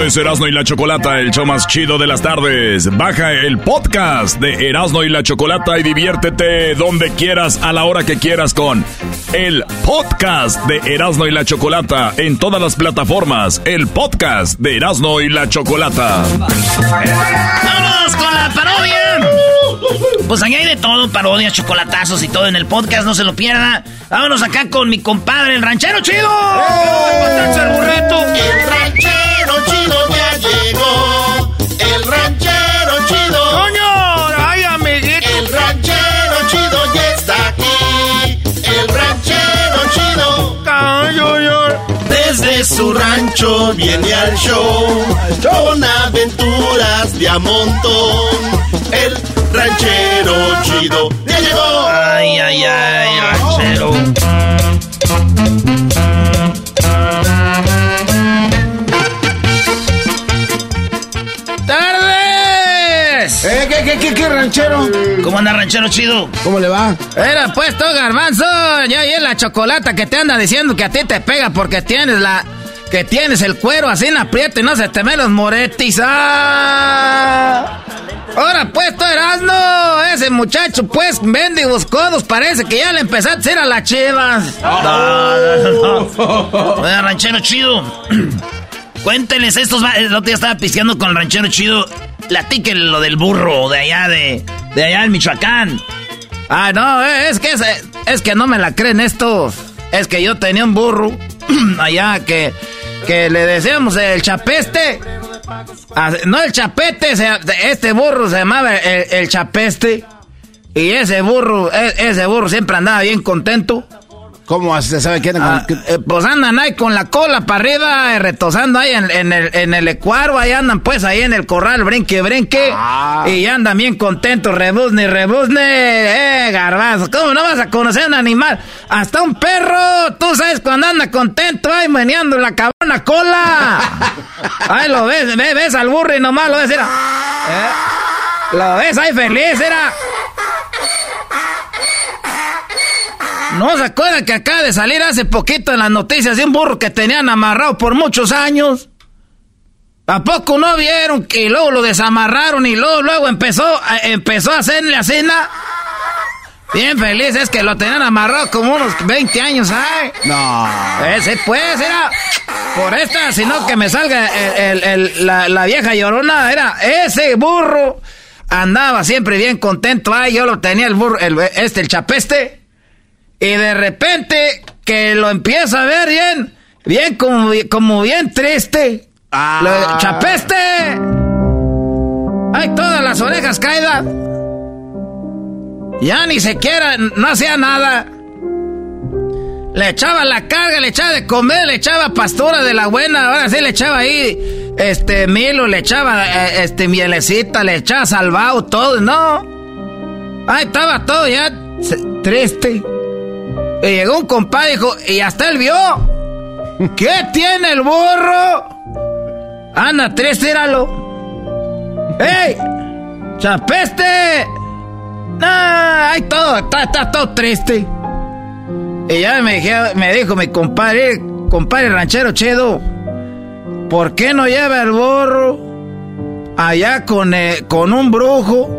Es Erasno y la Chocolata, el show más chido de las tardes. Baja el podcast de Erasno y la Chocolata y diviértete donde quieras, a la hora que quieras con el podcast de Erasno y la Chocolata en todas las plataformas. El podcast de Erasno y la Chocolata. ¡Vámonos con la parodia! Pues aquí hay de todo, parodias, chocolatazos y todo en el podcast, no se lo pierda. Vámonos acá con mi compadre, el ranchero chido. El ranchero chido ya llegó. El ranchero chido. ¡Coño! ¡Ay, amiguito! El ranchero chido ya está aquí. El ranchero chido. Desde su rancho viene al show. Con aventuras de a montón. El ranchero chido ya llegó. ¡Ay, ay, ay, ranchero! ¡Tardes! Eh, ¿qué, qué, qué, qué, ranchero? ¿Cómo anda, ranchero chido? ¿Cómo le va? Era pues tú, garbanzo. Ya y es la chocolata que te anda diciendo que a ti te pega porque tienes la. Que tienes el cuero así en aprieto y no se te ven los moretis. ¡Ah! Ahora pues tú Erasno, ese muchacho pues mendigos codos parece que ya le empezaste a ir a las chivas. No, no, no. Oiga, ranchero chido. <clears throat> Cuéntenles estos. El otro día estaba pisteando con el ranchero chido. Platíquenle lo del burro de allá de. De allá en Michoacán. Ah, no, eh, es que es, es que no me la creen estos. Es que yo tenía un burro <clears throat> allá que, que le decíamos el chapeste. Ah, no el chapete, este burro se llamaba el, el chapeste. Y ese burro, e- ese burro siempre andaba bien contento. ¿Cómo se sabe quién? Ah, eh, pues andan ahí con la cola para arriba, eh, retosando ahí en, en el, en el ecuador, ahí andan pues ahí en el corral, brinque, brinque. Ah. Y andan bien contentos, rebuzne, rebuzne. Eh, garbanzo, ¿cómo no vas a conocer un animal? Hasta un perro, tú sabes cuando anda contento, ahí meneando la cabrona cola. <laughs> Ahí lo ves, ves, ves al burro y nomás lo ves, era. Eh, Lo ves ahí feliz, era. ¿No se acuerdan que acaba de salir hace poquito en las noticias de un burro que tenían amarrado por muchos años? ¿A poco no vieron que luego lo desamarraron y luego, luego empezó, a- empezó a hacerle a cena? Bien feliz, es que lo tenían amarrado como unos 20 años, ¿ay? No. Ese pues, era por esta, sino que me salga el- el- la, la vieja llorona, era ese burro. Andaba siempre bien contento, ay, yo lo tenía el burro, este, el chapeste. Y de repente que lo empiezo a ver bien, bien como, como bien triste. Lo- chapeste. Ay, todas las orejas caídas. Ya ni siquiera, no hacía nada. Le echaba la carga, le echaba de comer, le echaba pastura de la buena, ahora sí le echaba ahí, este, milo, le echaba, eh, este, mielecita, le echaba salvado, todo, no. Ahí estaba todo ya se- triste. Y llegó un compadre y dijo, y hasta él vio. ¿Qué tiene el burro? Anda, triste, tíralo. ¡Ey! ¡Chapeste! ¡Nah! ¡Ay, todo! Está, está todo triste. Y ya me, dije- me dijo mi compadre, compadre ranchero chido, ¿por qué no lleva el burro allá con, eh, con un brujo?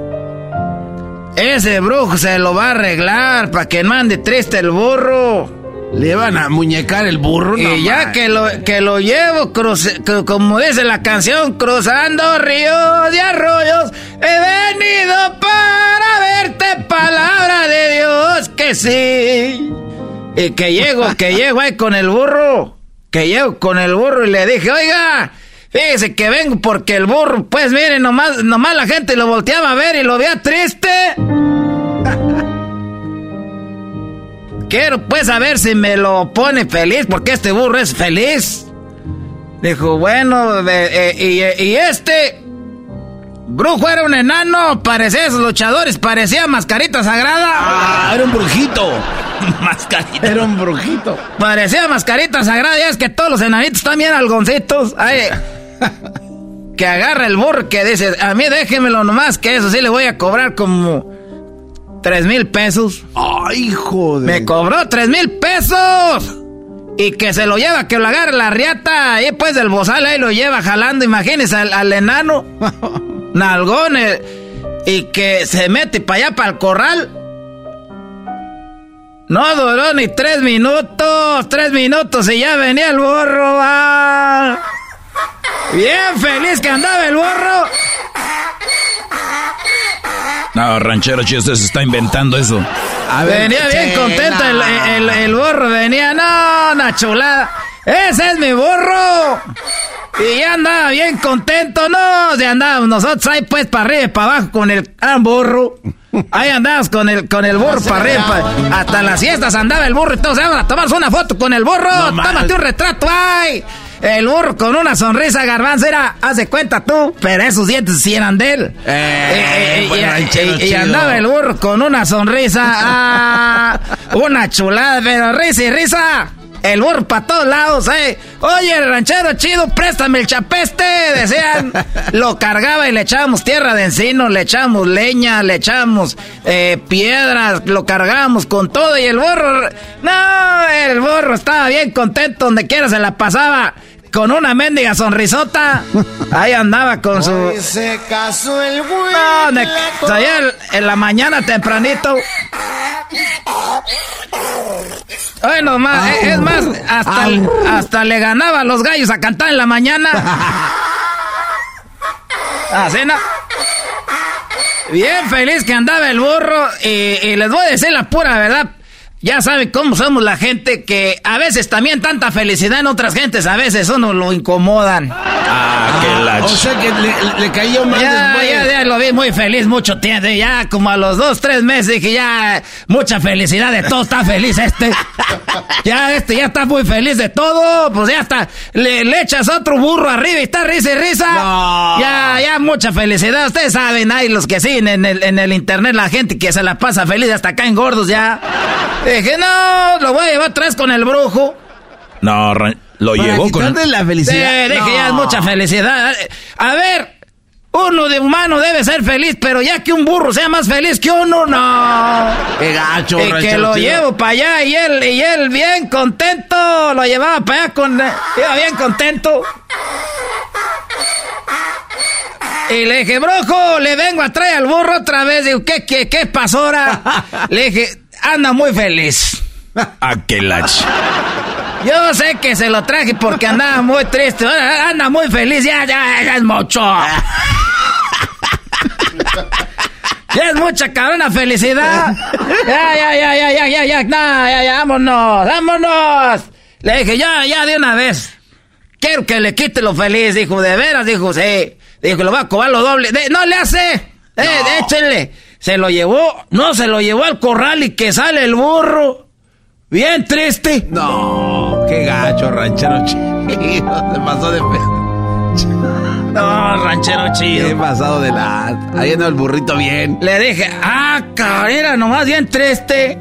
Ese brujo se lo va a arreglar para que no ande triste el burro. Le van a muñecar el burro, no Y ya que lo, que lo llevo, cruce- que como dice la canción, cruzando ríos y arroyos, he venido para verte, palabra de Dios, que sí. Y que llego, que <laughs> llego ahí con el burro, que llego con el burro y le dije, oiga, fíjese que vengo porque el burro, pues mire, nomás, nomás la gente lo volteaba a ver y lo veía triste. <laughs> Quiero pues saber si me lo pone feliz, porque este burro es feliz. Dijo, bueno, eh, y, eh, y este brujo era un enano, parecía esos luchadores, parecía mascarita sagrada. Ah, era un brujito. <laughs> mascarita. Era un brujito. Parecía mascarita sagrada, ya es que todos los enanitos están bien algoncitos. Ay, que agarra el burro que dice, a mí déjemelo nomás, que eso sí le voy a cobrar como tres mil pesos. Ay, joder. Me cobró tres mil pesos. Y que se lo lleva, que lo agarre la riata, ahí pues del bozal, ahí lo lleva jalando, imagínese al, al enano, <laughs> nalgón, eh, y que se mete para allá, para el corral. No duró ni tres minutos, tres minutos y ya venía el burro. ah. Bien feliz que andaba el burro. No, ranchero chido, usted se está inventando eso. venía bien che, contento el, el, el burro, venía, no, una chulada. Ese es mi burro. Y ya andaba bien contento, no, ya andábamos nosotros ahí pues para arriba y para abajo con el gran burro. Ahí andábamos con el, con el burro para arriba, pa- hasta las siestas andaba el burro y todos vamos a tomarse una foto con el burro, tómate un retrato, ay. El burro con una sonrisa garbanzo era, haz de cuenta tú, pero esos dientes sí eran de él. Eh, y- ranchero y- andaba el burro con una sonrisa, ah, una chulada, pero risa y risa. El burro para todos lados, eh. Oye, el ranchero chido, préstame el chapeste, decían. Lo cargaba y le echábamos tierra de encino, le echábamos leña, le echábamos eh, piedras, lo cargábamos con todo y el burro... No, el burro estaba bien contento donde quiera se la pasaba. Con una mendiga sonrisota. Ahí andaba con su... Se casó el güey. No, en la mañana tempranito. Ay, no más, eh, es más, hasta, hasta le ganaba a los gallos a cantar en la mañana. <laughs> Así, ¿no? Bien feliz que andaba el burro y, y les voy a decir la pura verdad. Ya saben cómo somos la gente que a veces también tanta felicidad en otras gentes, a veces uno lo incomodan. Ah, que la O sea que le, le cayó mal Ya, después. ya, ya lo vi muy feliz mucho tiempo. Ya como a los dos, tres meses dije ya mucha felicidad de todo, está feliz este. <laughs> Ya este ya está muy feliz de todo. Pues ya está. Le, le echas otro burro arriba y está risa y risa. Ya, ya mucha felicidad. Ustedes saben, hay los que siguen en el, en el internet, la gente que se la pasa feliz hasta acá en gordos ya. Dije, no, lo voy a llevar atrás con el brujo. No, lo Para llevó con... quitarle la felicidad. Sí, dije, ya es mucha felicidad. A ver, uno de humano debe ser feliz, pero ya que un burro sea más feliz que uno, no. Qué gacho, Y que lo llevo para allá y él, y él bien contento, lo llevaba para allá con... Iba bien contento. Y le dije, brujo, le vengo a traer al burro otra vez. Digo, ¿qué, qué, qué pasó ahora? <laughs> Le dije, anda muy feliz. <laughs> Aquelach. Yo sé que se lo traje porque andaba muy triste. Ahora Anda muy feliz. Ya, ya, ya es mucho. <laughs> Ya es mucha cabrona felicidad. Ya, ya, ya, ya, ya, ya, ya, nah, ya, ya, vámonos, vámonos. Le dije, ya, ya, de una vez. Quiero que le quite lo feliz, dijo, de veras, dijo, sí. Dijo, lo va a cobrar lo doble. De- no le hace. Eh, échenle. Se lo llevó, no, se lo llevó al corral y que sale el burro. Bien triste. No, qué gacho, ranchero chido. Se pasó de pe- <laughs> No, ranchero chido. Qué pasado de la. Ahí anda el burrito bien. Le dije, ah, cabrera, nomás bien triste.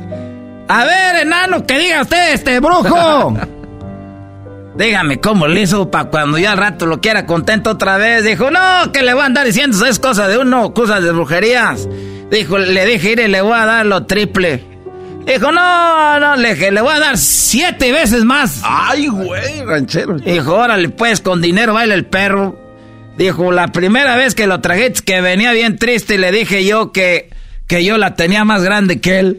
A ver, enano, que diga usted, este brujo. <laughs> Dígame cómo le hizo para cuando ya al rato lo quiera contento otra vez. Dijo, no, que le voy a andar diciendo, eso es cosa de uno, cosas de brujerías. Dijo, le dije, iré, le voy a dar lo triple. Dijo, no, no, le dije, le voy a dar siete veces más. Ay, güey, ranchero. Dijo, órale, pues, con dinero baila el perro. Dijo, la primera vez que lo traje, que venía bien triste, y le dije yo que, que yo la tenía más grande que él.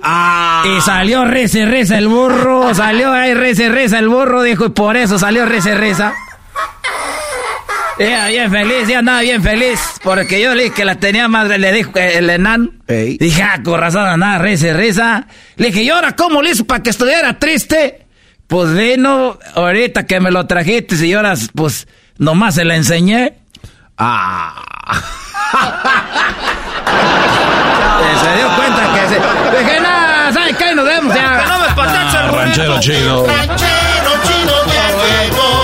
Y salió reza y reza el burro, salió ahí reza y reza el burro, dijo, y por eso salió reza y reza. Ya, bien feliz, ya andaba bien feliz, porque yo le dije que la tenía más, le dijo que el enano. Dije, ah, con razón andaba reza y reza. Le dije, ¿y ahora cómo le hizo para que estuviera triste? Pues vino, ahorita que me lo trajiste, y ahora, pues, nomás se la enseñé. Ah. <laughs> se dio cuenta que se... Dije, nada, ¿sabes qué? Nos vemos ya. No me espantaste el ranchero chido. Ranchero chido ya llegó.